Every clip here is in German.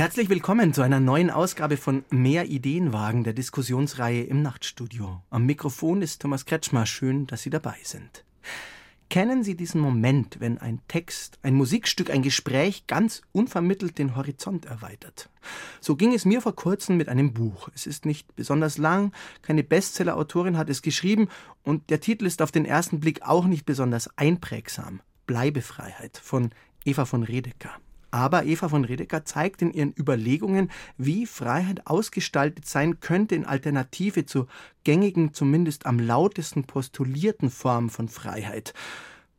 Herzlich willkommen zu einer neuen Ausgabe von Mehr Ideenwagen der Diskussionsreihe im Nachtstudio. Am Mikrofon ist Thomas Kretschmer. Schön, dass Sie dabei sind. Kennen Sie diesen Moment, wenn ein Text, ein Musikstück, ein Gespräch ganz unvermittelt den Horizont erweitert? So ging es mir vor kurzem mit einem Buch. Es ist nicht besonders lang, keine Bestseller-Autorin hat es geschrieben und der Titel ist auf den ersten Blick auch nicht besonders einprägsam. Bleibefreiheit von Eva von Redeker. Aber Eva von Redeker zeigt in ihren Überlegungen, wie Freiheit ausgestaltet sein könnte in Alternative zur gängigen, zumindest am lautesten postulierten Form von Freiheit,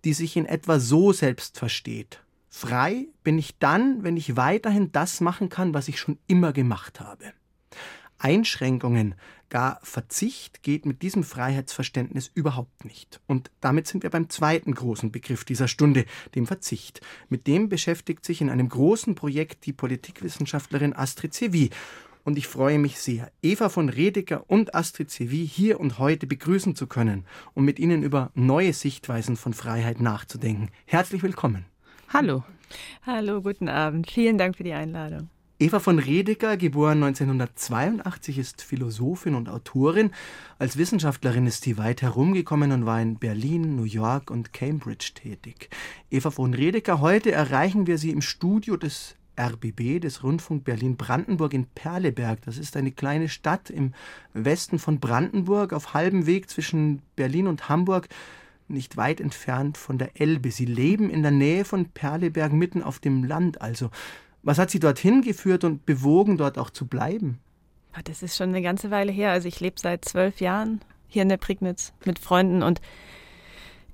die sich in etwa so selbst versteht. Frei bin ich dann, wenn ich weiterhin das machen kann, was ich schon immer gemacht habe. Einschränkungen, gar Verzicht geht mit diesem Freiheitsverständnis überhaupt nicht. Und damit sind wir beim zweiten großen Begriff dieser Stunde, dem Verzicht. Mit dem beschäftigt sich in einem großen Projekt die Politikwissenschaftlerin Astrid Sevi. Und ich freue mich sehr, Eva von Redeker und Astrid Sevi hier und heute begrüßen zu können, um mit Ihnen über neue Sichtweisen von Freiheit nachzudenken. Herzlich willkommen. Hallo. Hallo, guten Abend. Vielen Dank für die Einladung. Eva von Redeker, geboren 1982, ist Philosophin und Autorin. Als Wissenschaftlerin ist sie weit herumgekommen und war in Berlin, New York und Cambridge tätig. Eva von Redeker, heute erreichen wir sie im Studio des RBB, des Rundfunk Berlin-Brandenburg in Perleberg. Das ist eine kleine Stadt im Westen von Brandenburg, auf halbem Weg zwischen Berlin und Hamburg nicht weit entfernt von der Elbe. Sie leben in der Nähe von Perleberg, mitten auf dem Land also. Was hat Sie dorthin geführt und bewogen, dort auch zu bleiben? Das ist schon eine ganze Weile her. Also ich lebe seit zwölf Jahren hier in der Prignitz mit Freunden und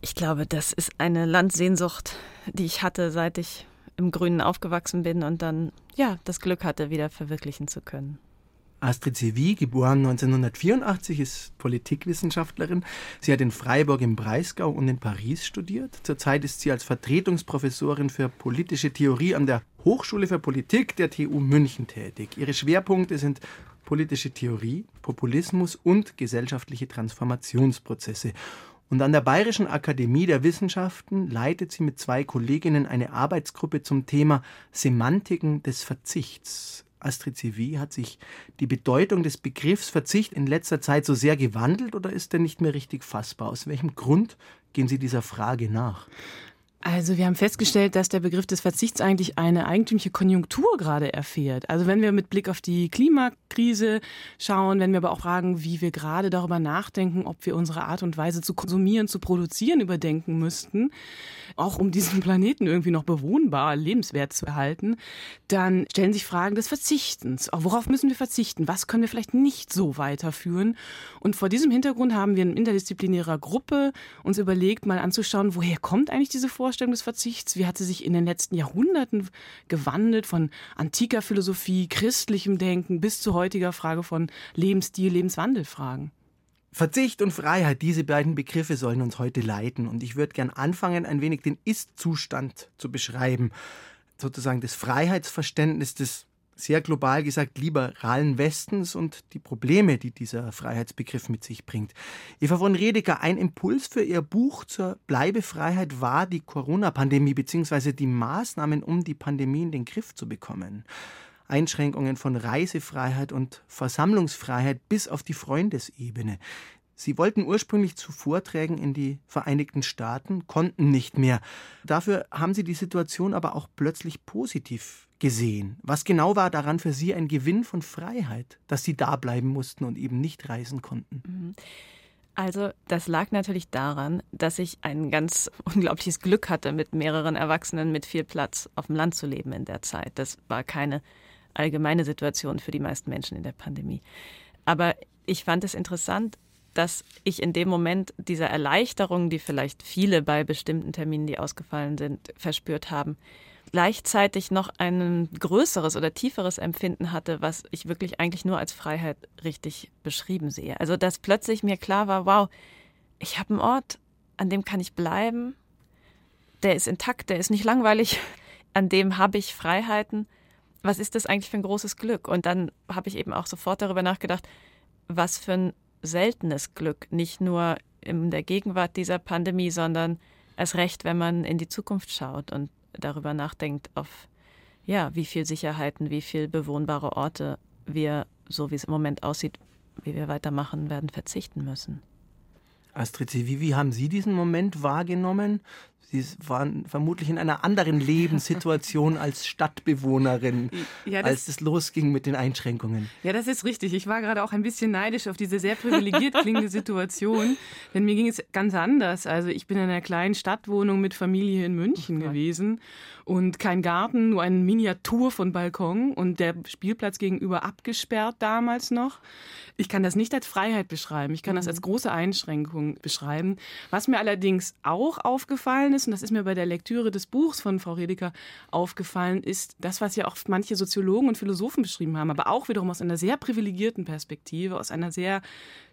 ich glaube, das ist eine Landsehnsucht, die ich hatte, seit ich im Grünen aufgewachsen bin und dann ja das Glück hatte, wieder verwirklichen zu können. Astrid Sevi, geboren 1984, ist Politikwissenschaftlerin. Sie hat in Freiburg im Breisgau und in Paris studiert. Zurzeit ist sie als Vertretungsprofessorin für politische Theorie an der Hochschule für Politik der TU München tätig. Ihre Schwerpunkte sind politische Theorie, Populismus und gesellschaftliche Transformationsprozesse. Und an der Bayerischen Akademie der Wissenschaften leitet sie mit zwei Kolleginnen eine Arbeitsgruppe zum Thema Semantiken des Verzichts. Astrid Sevi, hat sich die Bedeutung des Begriffs Verzicht in letzter Zeit so sehr gewandelt oder ist er nicht mehr richtig fassbar? Aus welchem Grund gehen Sie dieser Frage nach? Also wir haben festgestellt, dass der Begriff des Verzichts eigentlich eine eigentümliche Konjunktur gerade erfährt. Also wenn wir mit Blick auf die Klimakrise schauen, wenn wir aber auch fragen, wie wir gerade darüber nachdenken, ob wir unsere Art und Weise zu konsumieren, zu produzieren überdenken müssten, auch um diesen Planeten irgendwie noch bewohnbar, lebenswert zu erhalten, dann stellen sich Fragen des Verzichtens. Worauf müssen wir verzichten? Was können wir vielleicht nicht so weiterführen? Und vor diesem Hintergrund haben wir in interdisziplinärer Gruppe uns überlegt, mal anzuschauen, woher kommt eigentlich diese Vorstellung? Vorstellung des Verzichts? Wie hat sie sich in den letzten Jahrhunderten gewandelt von antiker Philosophie, christlichem Denken bis zu heutiger Frage von Lebensstil, Lebenswandelfragen? Verzicht und Freiheit, diese beiden Begriffe sollen uns heute leiten. Und ich würde gern anfangen, ein wenig den Ist-Zustand zu beschreiben. Sozusagen das Freiheitsverständnis des sehr global gesagt liberalen Westens und die Probleme, die dieser Freiheitsbegriff mit sich bringt. Eva von Redeker, ein Impuls für ihr Buch zur Bleibefreiheit war die Corona-Pandemie bzw. die Maßnahmen, um die Pandemie in den Griff zu bekommen. Einschränkungen von Reisefreiheit und Versammlungsfreiheit bis auf die Freundesebene. Sie wollten ursprünglich zu Vorträgen in die Vereinigten Staaten, konnten nicht mehr. Dafür haben Sie die Situation aber auch plötzlich positiv gesehen. Was genau war daran für Sie ein Gewinn von Freiheit, dass Sie da bleiben mussten und eben nicht reisen konnten? Mhm. Also das lag natürlich daran, dass ich ein ganz unglaubliches Glück hatte, mit mehreren Erwachsenen mit viel Platz auf dem Land zu leben in der Zeit. Das war keine allgemeine Situation für die meisten Menschen in der Pandemie. Aber ich fand es interessant, dass ich in dem Moment dieser Erleichterung, die vielleicht viele bei bestimmten Terminen, die ausgefallen sind, verspürt haben, gleichzeitig noch ein größeres oder tieferes Empfinden hatte, was ich wirklich eigentlich nur als Freiheit richtig beschrieben sehe. Also dass plötzlich mir klar war, wow, ich habe einen Ort, an dem kann ich bleiben, der ist intakt, der ist nicht langweilig, an dem habe ich Freiheiten. Was ist das eigentlich für ein großes Glück? Und dann habe ich eben auch sofort darüber nachgedacht, was für ein seltenes Glück, nicht nur in der Gegenwart dieser Pandemie, sondern als recht, wenn man in die Zukunft schaut und darüber nachdenkt, auf ja, wie viel Sicherheiten, wie viel bewohnbare Orte wir, so wie es im Moment aussieht, wie wir weitermachen werden, verzichten müssen. Astrid wie, wie haben Sie diesen Moment wahrgenommen? Sie waren vermutlich in einer anderen Lebenssituation als Stadtbewohnerin, ja, als es losging mit den Einschränkungen. Ja, das ist richtig. Ich war gerade auch ein bisschen neidisch auf diese sehr privilegiert klingende Situation, denn mir ging es ganz anders. Also ich bin in einer kleinen Stadtwohnung mit Familie in München oh gewesen und kein Garten, nur eine Miniatur von Balkon und der Spielplatz gegenüber abgesperrt damals noch. Ich kann das nicht als Freiheit beschreiben, ich kann das als mhm. große Einschränkung beschreiben. Was mir allerdings auch aufgefallen ist, und das ist mir bei der Lektüre des Buchs von Frau Redeker aufgefallen, ist das, was ja auch manche Soziologen und Philosophen beschrieben haben, aber auch wiederum aus einer sehr privilegierten Perspektive, aus einer sehr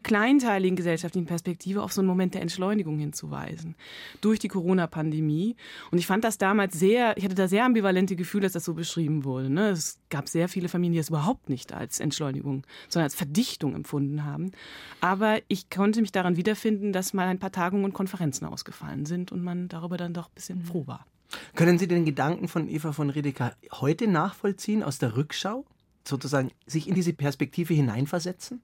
kleinteiligen gesellschaftlichen Perspektive auf so einen Moment der Entschleunigung hinzuweisen. Durch die Corona-Pandemie. Und ich fand das damals sehr, ich hatte da sehr ambivalente Gefühle, dass das so beschrieben wurde. Ne? Es gab sehr viele Familien, die es überhaupt nicht als Entschleunigung, sondern als Verdichtung empfunden haben. Aber ich konnte mich daran wiederfinden, dass mal ein paar Tagungen und Konferenzen ausgefallen sind und man darüber dann doch ein bisschen mhm. froh war. Können Sie den Gedanken von Eva von Redeker heute nachvollziehen, aus der Rückschau? Sozusagen sich in diese Perspektive hineinversetzen?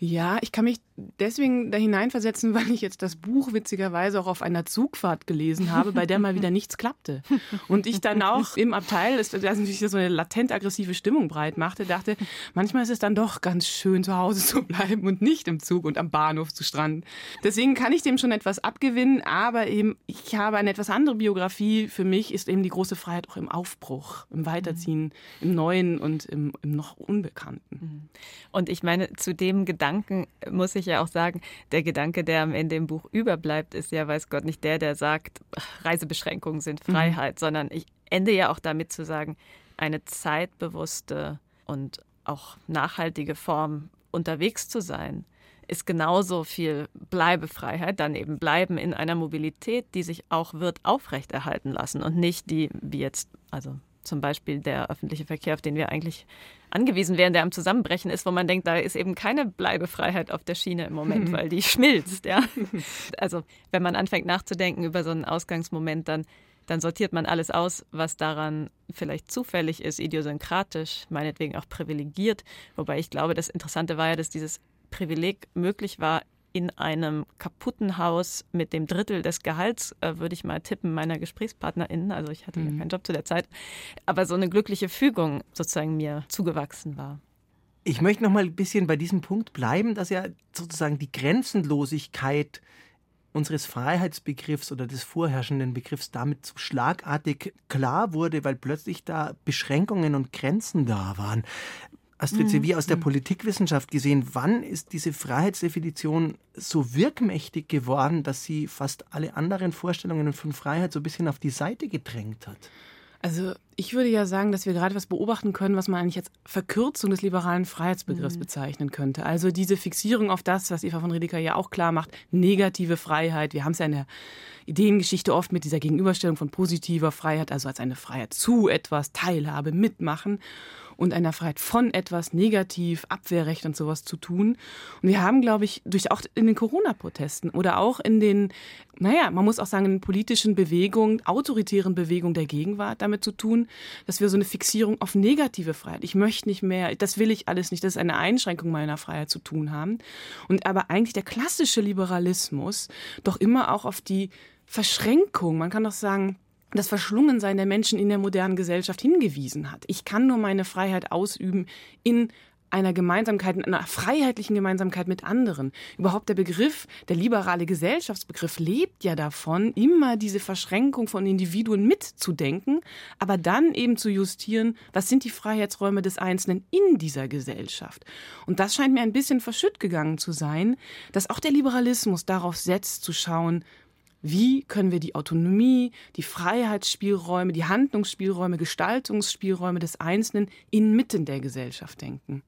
Ja, ich kann mich deswegen da hineinversetzen, weil ich jetzt das Buch witzigerweise auch auf einer Zugfahrt gelesen habe, bei der mal wieder nichts klappte. Und ich dann auch im Abteil, das, natürlich so eine latent aggressive Stimmung breit machte, dachte, manchmal ist es dann doch ganz schön zu Hause zu bleiben und nicht im Zug und am Bahnhof zu stranden. Deswegen kann ich dem schon etwas abgewinnen, aber eben ich habe eine etwas andere Biografie. Für mich ist eben die große Freiheit auch im Aufbruch, im Weiterziehen, im Neuen und im, im noch Unbekannten. Und ich meine, zu dem Gedanken muss ich ja auch sagen, der Gedanke, der am Ende im Buch überbleibt, ist ja, weiß Gott, nicht der, der sagt, Reisebeschränkungen sind mhm. Freiheit, mhm. sondern ich ende ja auch damit zu sagen, eine zeitbewusste und auch nachhaltige Form unterwegs zu sein, ist genauso viel Bleibefreiheit, dann eben bleiben in einer Mobilität, die sich auch wird aufrechterhalten lassen und nicht die, wie jetzt, also zum Beispiel der öffentliche Verkehr, auf den wir eigentlich angewiesen wären, der am Zusammenbrechen ist, wo man denkt, da ist eben keine Bleibefreiheit auf der Schiene im Moment, weil die schmilzt. Ja? Also wenn man anfängt nachzudenken über so einen Ausgangsmoment, dann, dann sortiert man alles aus, was daran vielleicht zufällig ist, idiosynkratisch, meinetwegen auch privilegiert. Wobei ich glaube, das Interessante war ja, dass dieses Privileg möglich war in einem kaputten Haus mit dem Drittel des Gehalts, äh, würde ich mal tippen, meiner GesprächspartnerInnen. Also ich hatte mhm. ja keinen Job zu der Zeit. Aber so eine glückliche Fügung sozusagen mir zugewachsen war. Ich möchte noch mal ein bisschen bei diesem Punkt bleiben, dass ja sozusagen die Grenzenlosigkeit unseres Freiheitsbegriffs oder des vorherrschenden Begriffs damit so schlagartig klar wurde, weil plötzlich da Beschränkungen und Grenzen da waren. Astrid Sevier aus der mhm. Politikwissenschaft gesehen, wann ist diese Freiheitsdefinition so wirkmächtig geworden, dass sie fast alle anderen Vorstellungen von Freiheit so ein bisschen auf die Seite gedrängt hat? Also ich würde ja sagen, dass wir gerade was beobachten können, was man eigentlich als Verkürzung des liberalen Freiheitsbegriffs mhm. bezeichnen könnte. Also diese Fixierung auf das, was Eva von Redeker ja auch klar macht, negative Freiheit. Wir haben es ja in der Ideengeschichte oft mit dieser Gegenüberstellung von positiver Freiheit, also als eine Freiheit zu etwas, Teilhabe, Mitmachen und einer Freiheit von etwas negativ, Abwehrrecht und sowas zu tun. Und wir haben, glaube ich, durch auch in den Corona-Protesten oder auch in den, naja, man muss auch sagen, in politischen Bewegungen, autoritären Bewegungen der Gegenwart damit zu tun, dass wir so eine Fixierung auf negative Freiheit, ich möchte nicht mehr, das will ich alles nicht, das ist eine Einschränkung meiner Freiheit zu tun haben. Und aber eigentlich der klassische Liberalismus doch immer auch auf die Verschränkung, man kann doch sagen, das Verschlungensein der Menschen in der modernen Gesellschaft hingewiesen hat. Ich kann nur meine Freiheit ausüben in einer Gemeinsamkeit, in einer freiheitlichen Gemeinsamkeit mit anderen. Überhaupt der Begriff, der liberale Gesellschaftsbegriff lebt ja davon, immer diese Verschränkung von Individuen mitzudenken, aber dann eben zu justieren, was sind die Freiheitsräume des Einzelnen in dieser Gesellschaft. Und das scheint mir ein bisschen verschütt gegangen zu sein, dass auch der Liberalismus darauf setzt, zu schauen, Wie können wir die Autonomie, die Freiheitsspielräume, die Handlungsspielräume, Gestaltungsspielräume des Einzelnen inmitten der Gesellschaft denken?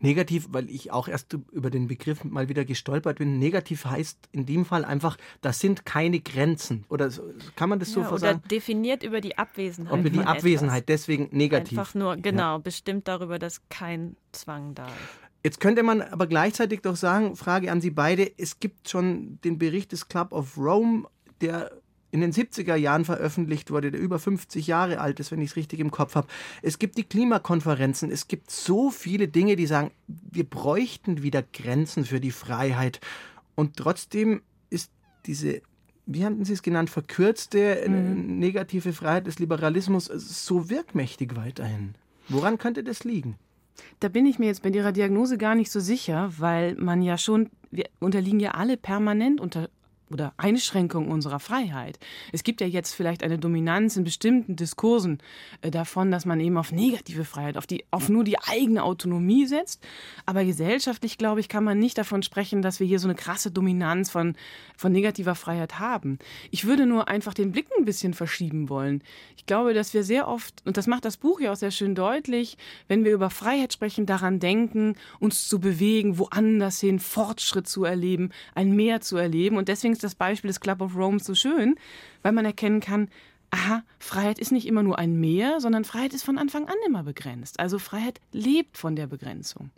Negativ, weil ich auch erst über den Begriff mal wieder gestolpert bin. Negativ heißt in dem Fall einfach, das sind keine Grenzen. Oder kann man das so ja, oder sagen? definiert über die Abwesenheit. Über die Abwesenheit, etwas. deswegen negativ. Einfach nur, genau, Ja. bestimmt darüber, dass kein Zwang da ist. Jetzt könnte man aber gleichzeitig doch sagen, Frage an Sie beide, es gibt schon den Bericht des Club of Rome, der in den 70er Jahren veröffentlicht wurde, der über 50 Jahre alt ist, wenn ich es richtig im Kopf habe. Es gibt die Klimakonferenzen, es gibt so viele Dinge, die sagen, wir bräuchten wieder Grenzen für die Freiheit. Und trotzdem ist diese, wie hatten Sie es genannt, verkürzte äh, negative Freiheit des Liberalismus so wirkmächtig weiterhin. Woran könnte das liegen? Da bin ich mir jetzt bei Ihrer Diagnose gar nicht so sicher, weil man ja schon, wir unterliegen ja alle permanent unter oder Einschränkungen unserer Freiheit. Es gibt ja jetzt vielleicht eine Dominanz in bestimmten Diskursen äh, davon, dass man eben auf negative Freiheit, auf, die, auf nur die eigene Autonomie setzt. Aber gesellschaftlich, glaube ich, kann man nicht davon sprechen, dass wir hier so eine krasse Dominanz von, von negativer Freiheit haben. Ich würde nur einfach den Blick ein bisschen verschieben wollen. Ich glaube, dass wir sehr oft, und das macht das Buch ja auch sehr schön deutlich, wenn wir über Freiheit sprechen, daran denken, uns zu bewegen, woanders hin, Fortschritt zu erleben, ein Mehr zu erleben. Und deswegen ist das Beispiel des Club of Rome so schön, weil man erkennen kann, aha, Freiheit ist nicht immer nur ein Mehr, sondern Freiheit ist von Anfang an immer begrenzt. Also Freiheit lebt von der Begrenzung.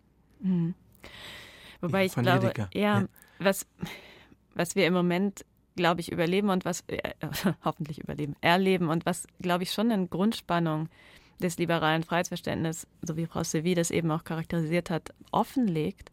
Wobei Ja, ich glaube, ja, Ja. Was, was wir im Moment, glaube ich, überleben und was äh, hoffentlich überleben, erleben und was, glaube ich, schon eine Grundspannung des liberalen Freiheitsverständnisses, so wie Frau Sevi das eben auch charakterisiert hat, offenlegt,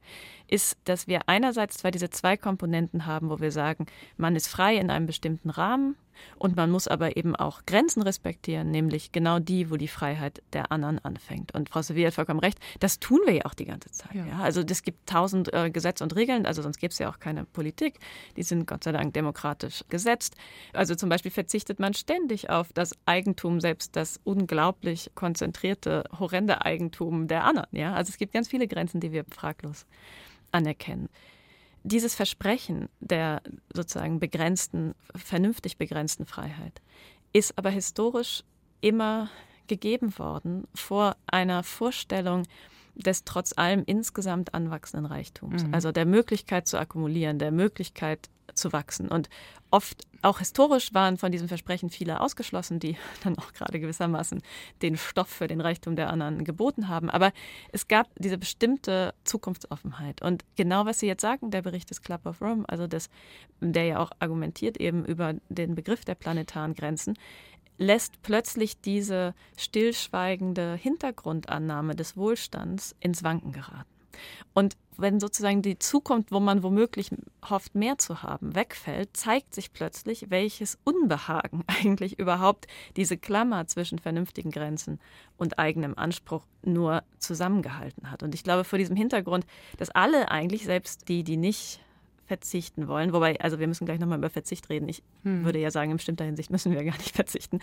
ist, dass wir einerseits zwar diese zwei Komponenten haben, wo wir sagen, man ist frei in einem bestimmten Rahmen und man muss aber eben auch Grenzen respektieren, nämlich genau die, wo die Freiheit der anderen anfängt. Und Frau Sevi hat vollkommen recht, das tun wir ja auch die ganze Zeit. Ja. Ja. Also es gibt tausend äh, Gesetze und Regeln, also sonst gäbe es ja auch keine Politik. Die sind Gott sei Dank demokratisch gesetzt. Also zum Beispiel verzichtet man ständig auf das Eigentum, selbst das unglaublich konzentrierte, horrende Eigentum der anderen. Ja? Also es gibt ganz viele Grenzen, die wir fraglos anerkennen. Dieses Versprechen der sozusagen begrenzten, vernünftig begrenzten Freiheit ist aber historisch immer gegeben worden vor einer Vorstellung des trotz allem insgesamt anwachsenden Reichtums. Also der Möglichkeit zu akkumulieren, der Möglichkeit zu wachsen. Und oft, auch historisch, waren von diesem Versprechen viele ausgeschlossen, die dann auch gerade gewissermaßen den Stoff für den Reichtum der anderen geboten haben. Aber es gab diese bestimmte Zukunftsoffenheit. Und genau was Sie jetzt sagen, der Bericht des Club of Rome, also das, der ja auch argumentiert eben über den Begriff der planetaren Grenzen, lässt plötzlich diese stillschweigende Hintergrundannahme des Wohlstands ins Wanken geraten. Und wenn sozusagen die Zukunft, wo man womöglich hofft, mehr zu haben, wegfällt, zeigt sich plötzlich, welches Unbehagen eigentlich überhaupt diese Klammer zwischen vernünftigen Grenzen und eigenem Anspruch nur zusammengehalten hat. Und ich glaube, vor diesem Hintergrund, dass alle eigentlich, selbst die, die nicht verzichten wollen, wobei, also wir müssen gleich nochmal über Verzicht reden. Ich würde ja sagen, in bestimmter Hinsicht müssen wir gar nicht verzichten.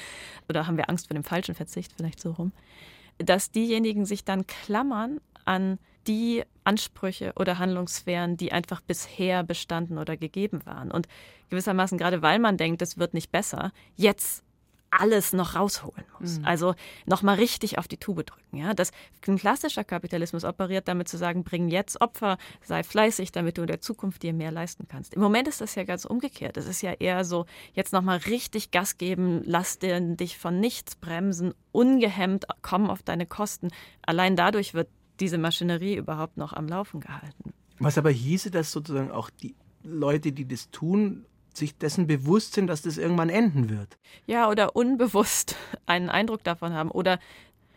Oder haben wir Angst vor dem falschen Verzicht, vielleicht so rum. Dass diejenigen sich dann klammern an die Ansprüche oder Handlungssphären, die einfach bisher bestanden oder gegeben waren. Und gewissermaßen, gerade weil man denkt, es wird nicht besser, jetzt alles noch rausholen muss. Also nochmal richtig auf die Tube drücken. Ja? Das, ein klassischer Kapitalismus operiert damit zu sagen, bring jetzt Opfer, sei fleißig, damit du in der Zukunft dir mehr leisten kannst. Im Moment ist das ja ganz umgekehrt. Es ist ja eher so, jetzt nochmal richtig Gas geben, lass dir, dich von nichts bremsen, ungehemmt, komm auf deine Kosten. Allein dadurch wird diese Maschinerie überhaupt noch am Laufen gehalten. Was aber hieße, dass sozusagen auch die Leute, die das tun, sich dessen bewusst sind, dass das irgendwann enden wird. Ja, oder unbewusst einen Eindruck davon haben. Oder,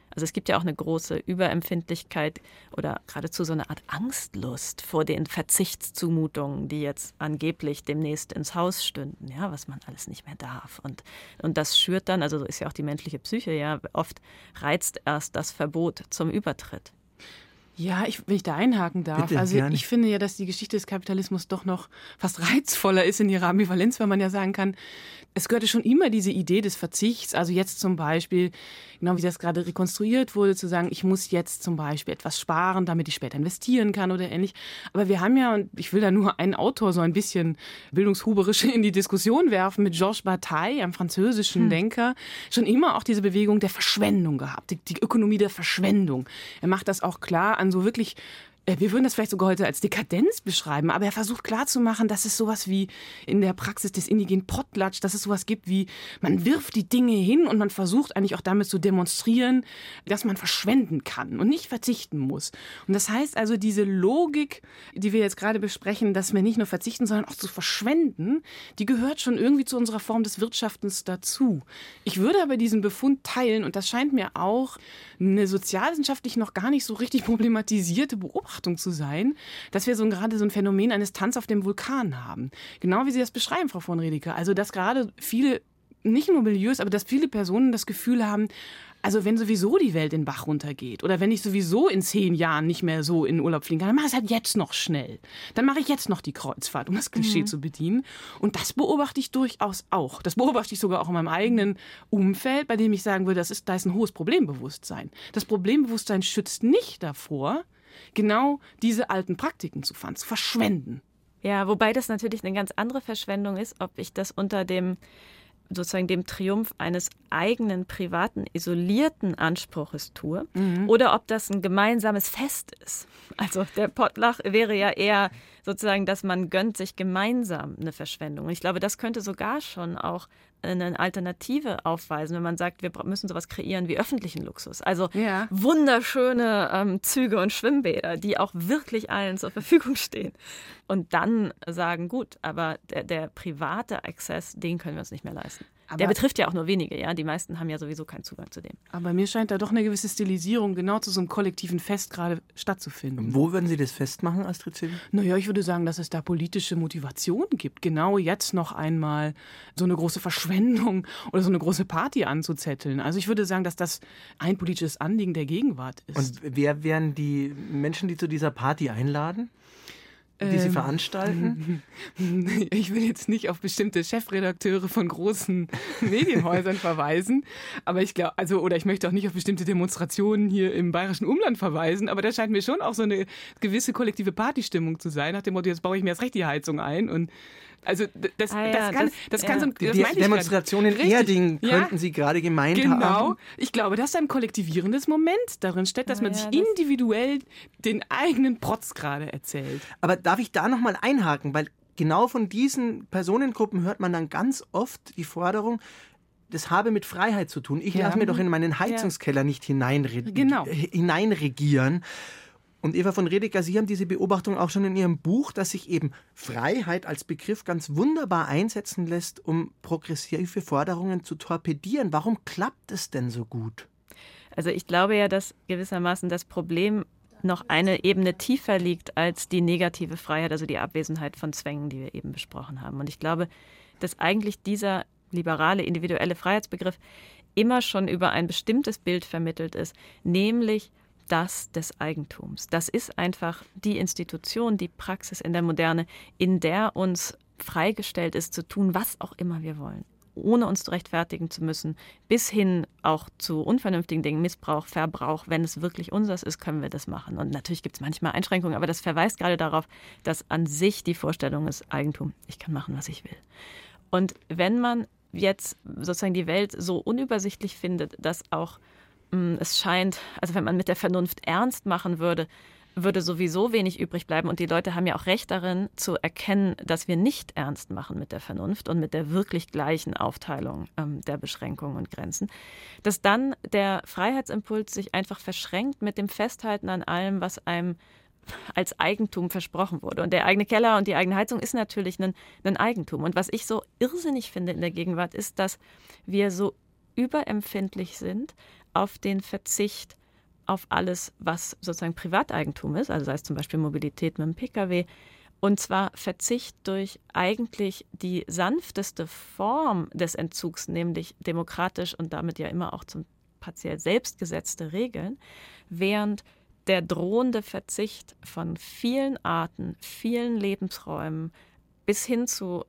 also es gibt ja auch eine große Überempfindlichkeit oder geradezu so eine Art Angstlust vor den Verzichtszumutungen, die jetzt angeblich demnächst ins Haus stünden, ja, was man alles nicht mehr darf. Und, und das schürt dann, also so ist ja auch die menschliche Psyche, ja, oft reizt erst das Verbot zum Übertritt. Ja, ich, wenn ich da einhaken darf. Bitte, also gerne. ich finde ja, dass die Geschichte des Kapitalismus doch noch fast reizvoller ist in ihrer Ambivalenz, weil man ja sagen kann, es gehörte schon immer diese Idee des Verzichts. Also jetzt zum Beispiel, genau wie das gerade rekonstruiert wurde, zu sagen, ich muss jetzt zum Beispiel etwas sparen, damit ich später investieren kann oder ähnlich. Aber wir haben ja, und ich will da nur einen Autor so ein bisschen bildungshuberisch in die Diskussion werfen, mit Georges Bataille, einem französischen Denker, schon immer auch diese Bewegung der Verschwendung gehabt, die, die Ökonomie der Verschwendung. Er macht das auch klar an so wirklich wir würden das vielleicht sogar heute als Dekadenz beschreiben, aber er versucht klarzumachen, dass es sowas wie in der Praxis des indigenen Potlatsch, dass es sowas gibt wie, man wirft die Dinge hin und man versucht eigentlich auch damit zu demonstrieren, dass man verschwenden kann und nicht verzichten muss. Und das heißt also, diese Logik, die wir jetzt gerade besprechen, dass wir nicht nur verzichten, sondern auch zu verschwenden, die gehört schon irgendwie zu unserer Form des Wirtschaftens dazu. Ich würde aber diesen Befund teilen und das scheint mir auch eine sozialwissenschaftlich noch gar nicht so richtig problematisierte Beobachtung zu sein, dass wir so gerade so ein Phänomen eines Tanz auf dem Vulkan haben. Genau wie Sie das beschreiben, Frau von Redeker. Also, dass gerade viele, nicht nur Milieus, aber dass viele Personen das Gefühl haben, also wenn sowieso die Welt in den Bach runtergeht oder wenn ich sowieso in zehn Jahren nicht mehr so in Urlaub fliegen kann, dann mache ich es halt jetzt noch schnell. Dann mache ich jetzt noch die Kreuzfahrt, um das Klischee zu bedienen. Und das beobachte ich durchaus auch. Das beobachte ich sogar auch in meinem eigenen Umfeld, bei dem ich sagen würde, das ist, da ist ein hohes Problembewusstsein. Das Problembewusstsein schützt nicht davor, genau diese alten Praktiken zu fahren, zu verschwenden. Ja, wobei das natürlich eine ganz andere Verschwendung ist, ob ich das unter dem sozusagen dem Triumph eines eigenen privaten isolierten Anspruches tue oder ob das ein gemeinsames Fest ist. Also der Potluck wäre ja eher sozusagen, dass man gönnt sich gemeinsam eine Verschwendung. Und ich glaube, das könnte sogar schon auch eine Alternative aufweisen, wenn man sagt, wir müssen sowas kreieren wie öffentlichen Luxus. Also Ja. wunderschöne ähm, Züge und Schwimmbäder, die auch wirklich allen zur Verfügung stehen. Und dann sagen, gut, aber der, der private Access, den können wir uns nicht mehr leisten. Aber- der betrifft ja auch nur wenige, ja. Die meisten haben ja sowieso keinen Zugang zu dem. Aber mir scheint da doch eine gewisse Stilisierung genau zu so einem kollektiven Fest gerade stattzufinden. Wo würden Sie das festmachen, Astrid Zilli? Naja, ich würde sagen, dass es da politische Motivation gibt, genau jetzt noch einmal so eine große Verschwendung oder so eine große Party anzuzetteln. Also ich würde sagen, dass das ein politisches Anliegen der Gegenwart ist. Und wer wären die Menschen, die zu dieser Party einladen? Die Sie Ähm. veranstalten? Ich will jetzt nicht auf bestimmte Chefredakteure von großen Medienhäusern verweisen, aber ich glaube, also oder ich möchte auch nicht auf bestimmte Demonstrationen hier im bayerischen Umland verweisen, aber da scheint mir schon auch so eine gewisse kollektive Partystimmung zu sein, nach dem Motto, jetzt baue ich mir erst recht die Heizung ein und also das, Ah ja, das kann, das- das, kann ja. so ein Die das ich Demonstration in. Erding Ja. könnten Sie gerade gemeint Genau. haben. Ich glaube, dass da ein kollektivierendes Moment darin steckt, dass Ja, man ja, sich das- individuell den eigenen Protz gerade erzählt. Aber darf ich da nochmal einhaken? Weil genau von diesen Personengruppen hört man dann ganz oft die Forderung, das habe mit Freiheit zu tun. Ich Ja. lasse mir doch in meinen Heizungskeller nicht hineinre Genau. hineinregieren. Und Eva von Redeker, Sie haben diese Beobachtung auch schon in Ihrem Buch, dass sich eben Freiheit als Begriff ganz wunderbar einsetzen lässt, um progressive Forderungen zu torpedieren. Warum klappt es denn so gut? Also ich glaube ja, dass gewissermaßen das Problem noch eine Ebene tiefer liegt als die negative Freiheit, also die Abwesenheit von Zwängen, die wir eben besprochen haben. Und ich glaube, dass eigentlich dieser liberale, individuelle Freiheitsbegriff immer schon über ein bestimmtes Bild vermittelt ist, nämlich das des Eigentums. Das ist einfach die Institution, die Praxis in der Moderne, in der uns freigestellt ist, zu tun, was auch immer wir wollen ohne uns rechtfertigen zu müssen, bis hin auch zu unvernünftigen Dingen, Missbrauch, Verbrauch. Wenn es wirklich unseres ist, können wir das machen. Und natürlich gibt es manchmal Einschränkungen, aber das verweist gerade darauf, dass an sich die Vorstellung ist, Eigentum, ich kann machen, was ich will. Und wenn man jetzt sozusagen die Welt so unübersichtlich findet, dass auch es scheint, also wenn man mit der Vernunft ernst machen würde, würde sowieso wenig übrig bleiben. Und die Leute haben ja auch recht darin, zu erkennen, dass wir nicht ernst machen mit der Vernunft und mit der wirklich gleichen Aufteilung ähm, der Beschränkungen und Grenzen. Dass dann der Freiheitsimpuls sich einfach verschränkt mit dem Festhalten an allem, was einem als Eigentum versprochen wurde. Und der eigene Keller und die eigene Heizung ist natürlich ein, ein Eigentum. Und was ich so irrsinnig finde in der Gegenwart, ist, dass wir so überempfindlich sind auf den Verzicht auf alles, was sozusagen Privateigentum ist, also sei es zum Beispiel Mobilität mit dem Pkw, und zwar Verzicht durch eigentlich die sanfteste Form des Entzugs, nämlich demokratisch und damit ja immer auch zum partiell selbstgesetzte Regeln, während der drohende Verzicht von vielen Arten, vielen Lebensräumen bis hin zu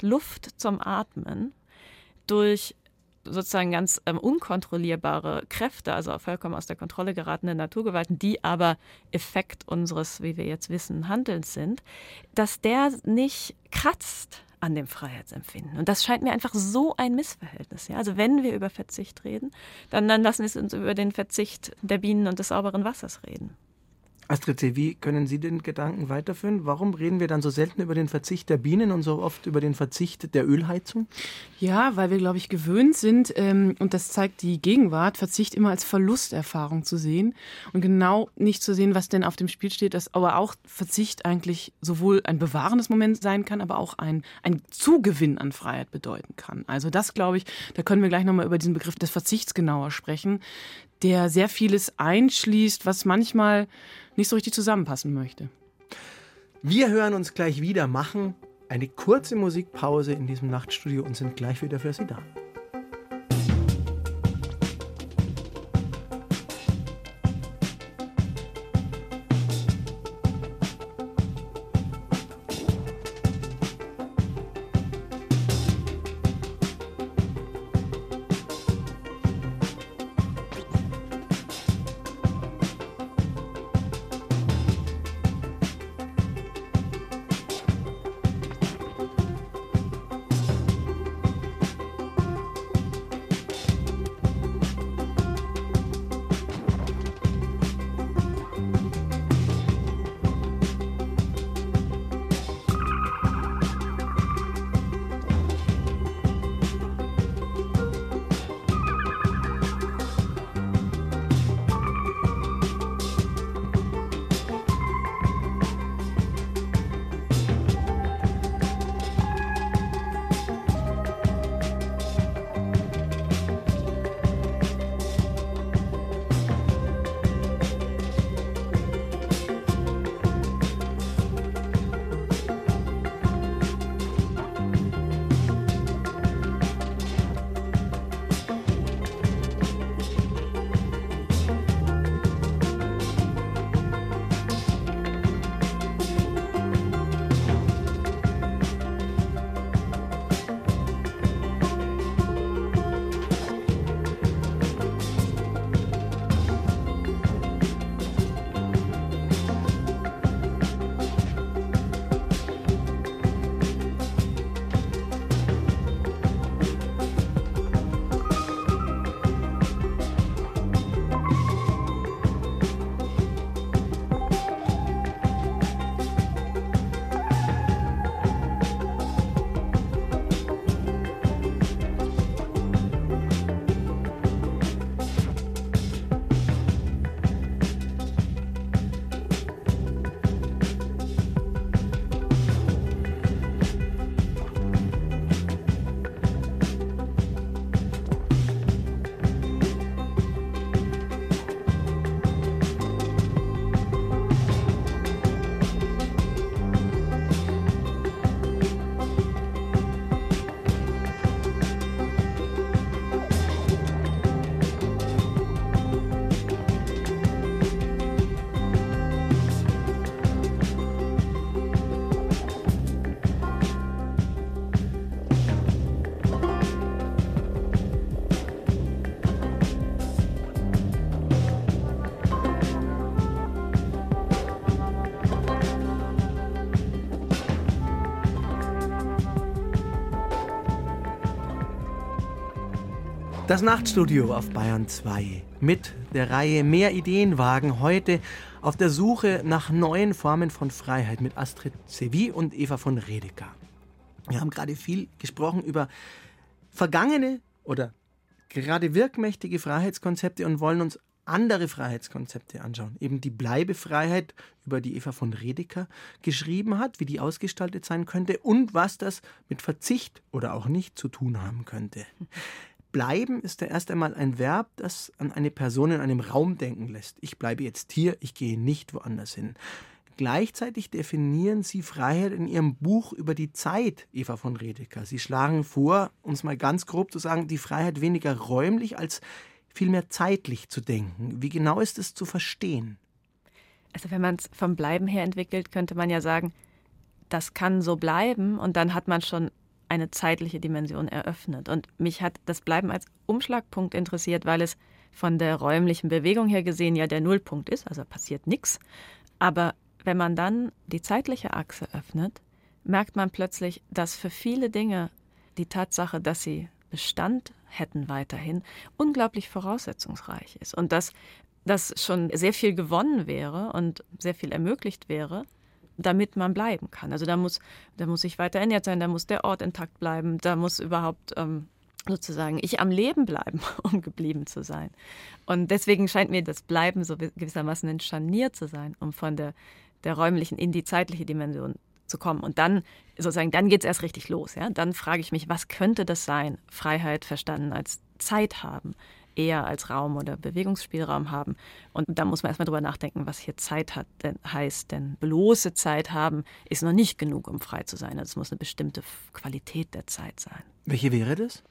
Luft zum Atmen durch sozusagen ganz ähm, unkontrollierbare Kräfte, also vollkommen aus der Kontrolle geratene Naturgewalten, die aber Effekt unseres, wie wir jetzt wissen, Handelns sind, dass der nicht kratzt an dem Freiheitsempfinden. Und das scheint mir einfach so ein Missverhältnis. Ja? Also wenn wir über Verzicht reden, dann, dann lassen wir uns über den Verzicht der Bienen und des sauberen Wassers reden. Astrid C., wie können Sie den Gedanken weiterführen? Warum reden wir dann so selten über den Verzicht der Bienen und so oft über den Verzicht der Ölheizung? Ja, weil wir, glaube ich, gewöhnt sind, ähm, und das zeigt die Gegenwart, Verzicht immer als Verlusterfahrung zu sehen und genau nicht zu sehen, was denn auf dem Spiel steht, dass aber auch Verzicht eigentlich sowohl ein bewahrendes Moment sein kann, aber auch ein, ein Zugewinn an Freiheit bedeuten kann. Also das, glaube ich, da können wir gleich nochmal über diesen Begriff des Verzichts genauer sprechen, der sehr vieles einschließt, was manchmal nicht so richtig zusammenpassen möchte. Wir hören uns gleich wieder, machen eine kurze Musikpause in diesem Nachtstudio und sind gleich wieder für Sie da. Das Nachtstudio auf Bayern 2 mit der Reihe Mehr Ideen wagen heute auf der Suche nach neuen Formen von Freiheit mit Astrid Sevi und Eva von Redeker. Wir haben gerade viel gesprochen über vergangene oder gerade wirkmächtige Freiheitskonzepte und wollen uns andere Freiheitskonzepte anschauen. Eben die Bleibefreiheit, über die Eva von Redeker geschrieben hat, wie die ausgestaltet sein könnte und was das mit Verzicht oder auch nicht zu tun haben könnte. Bleiben ist ja erst einmal ein Verb, das an eine Person in einem Raum denken lässt. Ich bleibe jetzt hier, ich gehe nicht woanders hin. Gleichzeitig definieren Sie Freiheit in Ihrem Buch über die Zeit, Eva von Redeker. Sie schlagen vor, es mal ganz grob zu sagen, die Freiheit weniger räumlich als vielmehr zeitlich zu denken. Wie genau ist es zu verstehen? Also wenn man es vom Bleiben her entwickelt, könnte man ja sagen, das kann so bleiben und dann hat man schon eine zeitliche Dimension eröffnet. Und mich hat das Bleiben als Umschlagpunkt interessiert, weil es von der räumlichen Bewegung her gesehen ja der Nullpunkt ist, also passiert nichts. Aber wenn man dann die zeitliche Achse öffnet, merkt man plötzlich, dass für viele Dinge die Tatsache, dass sie Bestand hätten weiterhin, unglaublich voraussetzungsreich ist. Und dass dass schon sehr viel gewonnen wäre und sehr viel ermöglicht wäre, damit man bleiben kann. Also da muss, da muss sich weiter ernährt sein, da muss der Ort intakt bleiben, da muss überhaupt ähm, sozusagen ich am Leben bleiben, um geblieben zu sein. Und deswegen scheint mir das Bleiben so gewissermaßen ein Scharnier zu sein, um von der, der räumlichen in die zeitliche Dimension zu kommen. Und dann sozusagen, dann geht es erst richtig los. Ja? Dann frage ich mich, was könnte das sein? Freiheit verstanden als Zeit haben, eher als Raum oder Bewegungsspielraum haben. Und da muss man erstmal drüber nachdenken, was hier Zeit hat, denn, heißt. Denn bloße Zeit haben ist noch nicht genug, um frei zu sein. Also es muss eine bestimmte Qualität der Zeit sein. Welche wäre das?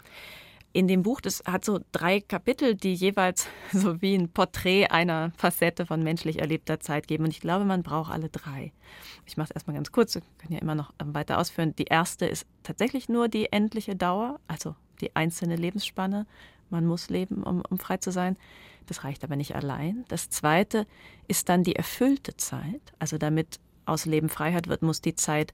in dem Buch, das hat so drei Kapitel, die jeweils so wie ein Porträt einer Facette von menschlich erlebter Zeit geben. Und ich glaube, man braucht alle drei. Ich mache es erstmal ganz kurz, wir können ja immer noch weiter ausführen. Die erste ist tatsächlich nur die endliche Dauer, also die einzelne Lebensspanne. Man muss leben, um, um frei zu sein. Das reicht aber nicht allein. Das zweite ist dann die erfüllte Zeit. Also damit aus Leben Freiheit wird, muss die Zeit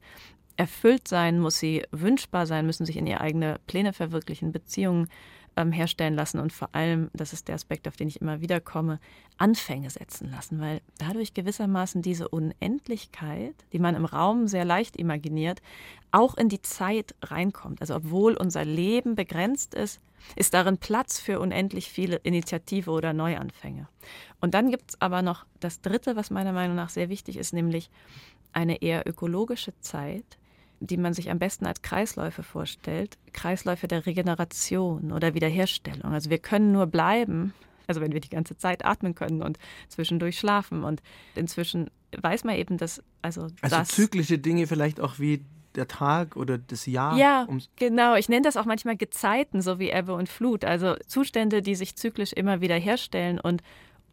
erfüllt sein, muss sie wünschbar sein, müssen sich in ihr eigene Pläne verwirklichen, Beziehungen ähm, herstellen lassen und vor allem, das ist der Aspekt, auf den ich immer wieder komme, Anfänge setzen lassen, weil dadurch gewissermaßen diese Unendlichkeit, die man im Raum sehr leicht imaginiert, auch in die Zeit reinkommt. Also obwohl unser Leben begrenzt ist, ist darin Platz für unendlich viele Initiative oder Neuanfänge. Und dann gibt es aber noch das Dritte, was meiner Meinung nach sehr wichtig ist, nämlich eine eher ökologische Zeit, die man sich am besten als Kreisläufe vorstellt, Kreisläufe der Regeneration oder Wiederherstellung. Also wir können nur bleiben, also wenn wir die ganze Zeit atmen können und zwischendurch schlafen. Und inzwischen weiß man eben, dass also, also das, zyklische Dinge vielleicht auch wie der Tag oder das Jahr. Ja, genau. Ich nenne das auch manchmal Gezeiten, so wie Ebbe und Flut. Also Zustände, die sich zyklisch immer wieder herstellen und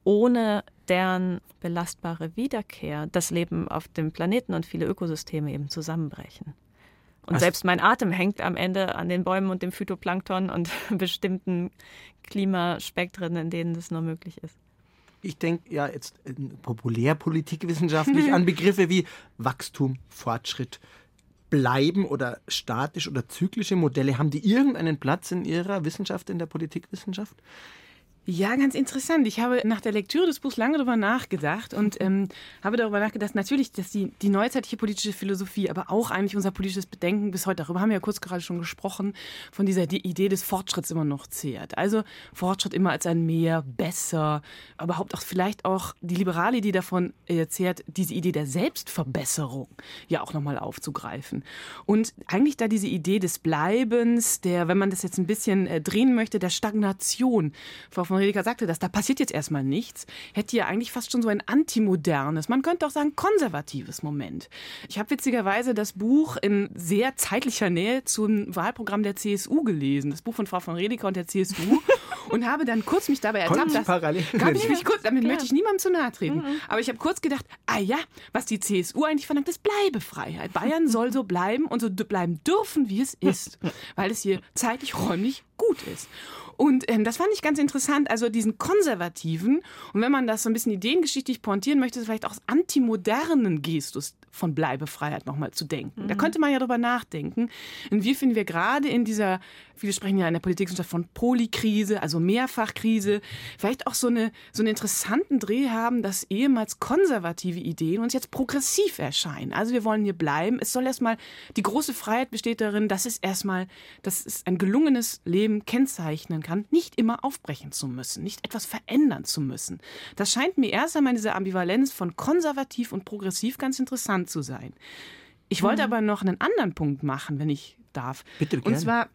ohne deren belastbare Wiederkehr das Leben auf dem Planeten und viele Ökosysteme eben zusammenbrechen. Und also selbst mein Atem hängt am Ende an den Bäumen und dem Phytoplankton und bestimmten Klimaspektren, in denen das nur möglich ist. Ich denke ja jetzt populärpolitikwissenschaftlich an Begriffe wie Wachstum, Fortschritt, Bleiben oder statisch oder zyklische Modelle. Haben die irgendeinen Platz in Ihrer Wissenschaft, in der Politikwissenschaft? Ja, ganz interessant. Ich habe nach der Lektüre des Buchs lange darüber nachgedacht und ähm, habe darüber nachgedacht, natürlich, dass die, die neuzeitliche politische Philosophie, aber auch eigentlich unser politisches Bedenken bis heute, darüber haben wir ja kurz gerade schon gesprochen, von dieser die Idee des Fortschritts immer noch zehrt. Also Fortschritt immer als ein mehr, besser, aber überhaupt auch vielleicht auch die liberale Idee davon äh, zehrt, diese Idee der Selbstverbesserung ja auch nochmal aufzugreifen. Und eigentlich da diese Idee des Bleibens, der, wenn man das jetzt ein bisschen äh, drehen möchte, der Stagnation, von Rediker sagte das, da passiert jetzt erstmal nichts, hätte ja eigentlich fast schon so ein antimodernes, man könnte auch sagen konservatives Moment. Ich habe witzigerweise das Buch in sehr zeitlicher Nähe zum Wahlprogramm der CSU gelesen, das Buch von Frau von Rediker und der CSU und habe dann kurz mich dabei ertappt, dass, parallel gab ich mich kurz, damit Klar. möchte ich niemandem zu nahe treten, mhm. aber ich habe kurz gedacht, ah ja, was die CSU eigentlich verlangt, ist Bleibefreiheit. Bayern soll so bleiben und so bleiben dürfen, wie es ist, weil es hier zeitlich räumlich gut ist. Und ähm, das fand ich ganz interessant, also diesen konservativen und wenn man das so ein bisschen ideengeschichtlich pointieren möchte, vielleicht auch antimodernen Gestus von Bleibefreiheit nochmal zu denken. Mhm. Da könnte man ja drüber nachdenken. Und wie finden wir gerade in dieser, viele sprechen ja in der Politikwissenschaft von Polykrise, also Mehrfachkrise, vielleicht auch so, eine, so einen interessanten Dreh haben, dass ehemals konservative Ideen uns jetzt progressiv erscheinen. Also wir wollen hier bleiben. Es soll erstmal, die große Freiheit besteht darin, dass es erstmal, dass es ein gelungenes Leben kennzeichnen kann, nicht immer aufbrechen zu müssen, nicht etwas verändern zu müssen. Das scheint mir erst einmal diese Ambivalenz von konservativ und progressiv ganz interessant zu sein. Ich wollte mhm. aber noch einen anderen Punkt machen, wenn ich darf. Bitte gerne. Und zwar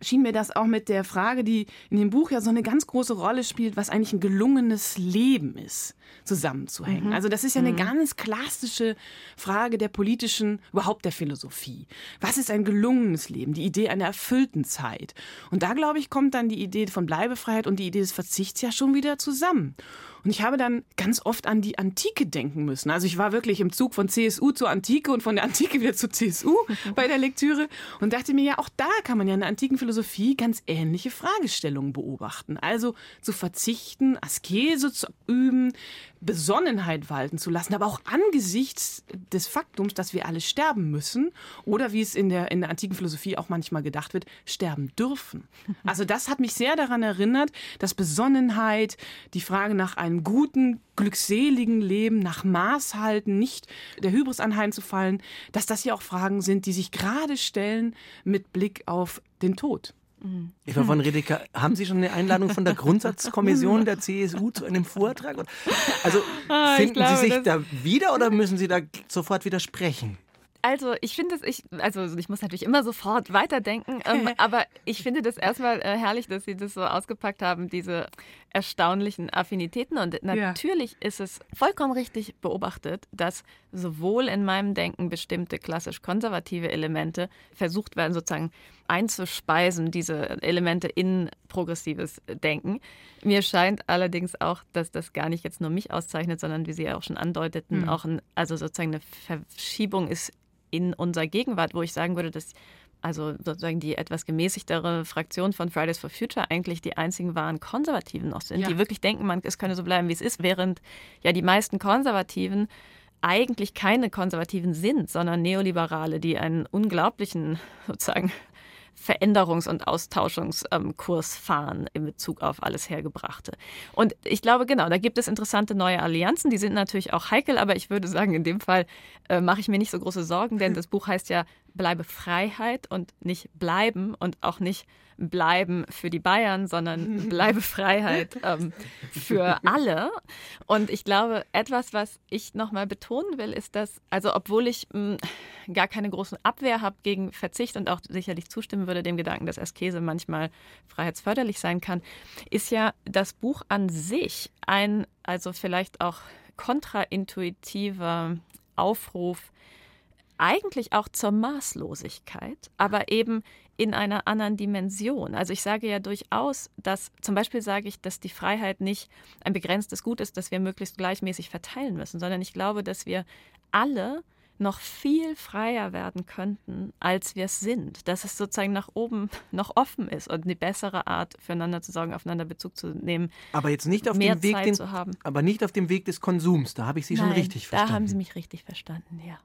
schien mir das auch mit der Frage, die in dem Buch ja so eine ganz große Rolle spielt, was eigentlich ein gelungenes Leben ist, zusammenzuhängen. Mhm. Also das ist ja eine mhm. ganz klassische Frage der politischen, überhaupt der Philosophie. Was ist ein gelungenes Leben? Die Idee einer erfüllten Zeit. Und da, glaube ich, kommt dann die Idee von Bleibefreiheit und die Idee des Verzichts ja schon wieder zusammen. Und ich habe dann ganz oft an die Antike denken müssen. Also ich war wirklich im Zug von CSU zur Antike und von der Antike wieder zur CSU bei der Lektüre und dachte mir, ja, auch da kann man ja in der antiken Philosophie ganz ähnliche Fragestellungen beobachten. Also zu verzichten, Askese zu üben, Besonnenheit walten zu lassen, aber auch angesichts des Faktums, dass wir alle sterben müssen oder wie es in der, in der antiken Philosophie auch manchmal gedacht wird, sterben dürfen. Also das hat mich sehr daran erinnert, dass Besonnenheit, die Frage nach einem guten, glückseligen Leben, nach Maß halten, nicht der Hybris anheimzufallen, dass das ja auch Fragen sind, die sich gerade stellen mit Blick auf den Tod. Eva von Redeker, haben Sie schon eine Einladung von der Grundsatzkommission der CSU zu einem Vortrag? Also Ah, ich finden glaube, Sie sich da wieder oder müssen Sie da sofort widersprechen? Also ich finde es, ich, also ich muss natürlich immer sofort weiterdenken, ähm, aber ich finde das erstmal äh, herrlich, dass Sie das so ausgepackt haben, diese erstaunlichen Affinitäten. Und natürlich ist es vollkommen richtig beobachtet, dass sowohl in meinem Denken bestimmte klassisch konservative Elemente versucht werden, sozusagen einzuspeisen, diese Elemente in progressives Denken. Mir scheint allerdings auch, dass das gar nicht jetzt nur mich auszeichnet, sondern wie Sie ja auch schon andeuteten, auch ein, also sozusagen eine Verschiebung ist in unserer Gegenwart, wo ich sagen würde, dass also sozusagen die etwas gemäßigtere Fraktion von Fridays for Future eigentlich die einzigen wahren Konservativen noch sind, Ja. die wirklich denken, man, es könne so bleiben, wie es ist, während ja die meisten Konservativen eigentlich keine Konservativen sind, sondern Neoliberale, die einen unglaublichen sozusagen Veränderungs- und Austauschungskurs fahren in Bezug auf alles Hergebrachte. Und ich glaube, genau, da gibt es interessante neue Allianzen, die sind natürlich auch heikel, aber ich würde sagen, in dem Fall äh, mache ich mir nicht so große Sorgen, denn das Buch heißt ja Bleibe Freiheit und nicht bleiben und auch nicht bleiben für die Bayern, sondern bleibe Freiheit ähm, für alle. Und ich glaube, etwas, was ich nochmal betonen will, ist, dass, also obwohl ich mh, gar keine großen Abwehr habe gegen Verzicht und auch sicherlich zustimmen würde dem Gedanken, dass Askese manchmal freiheitsförderlich sein kann, ist ja das Buch an sich ein, also vielleicht auch kontraintuitiver Aufruf, eigentlich auch zur Maßlosigkeit, aber eben in einer anderen Dimension. Also ich sage ja durchaus, dass zum Beispiel sage ich, dass die Freiheit nicht ein begrenztes Gut ist, das wir möglichst gleichmäßig verteilen müssen, sondern ich glaube, dass wir alle noch viel freier werden könnten, als wir es sind. Dass es sozusagen nach oben noch offen ist und eine bessere Art, füreinander zu sorgen, aufeinander Bezug zu nehmen, Aber jetzt nicht auf dem Weg, den, zu haben. aber nicht auf dem Weg des Konsums. Da habe ich Sie schon Nein, richtig verstanden. Da haben Sie mich richtig verstanden, ja.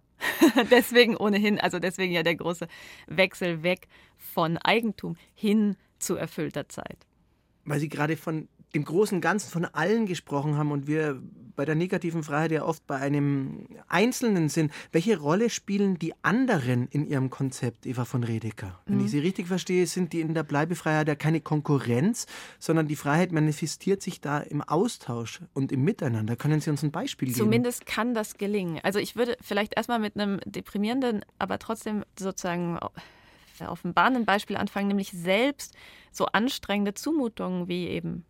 deswegen ohnehin, also deswegen ja der große Wechsel weg von Eigentum hin zu erfüllter Zeit. weil Sie gerade von dem großen Ganzen von allen gesprochen haben und wir bei der negativen Freiheit ja oft bei einem Einzelnen sind. Welche Rolle spielen die anderen in Ihrem Konzept, Eva von Redeker? Wenn Mhm. ich Sie richtig verstehe, sind die in der Bleibefreiheit ja keine Konkurrenz, sondern die Freiheit manifestiert sich da im Austausch und im Miteinander. Können Sie uns ein Beispiel geben? Zumindest kann das gelingen. Also ich würde vielleicht erstmal mit einem deprimierenden, aber trotzdem sozusagen offenbarenden Beispiel anfangen, nämlich selbst so anstrengende Zumutungen wie eben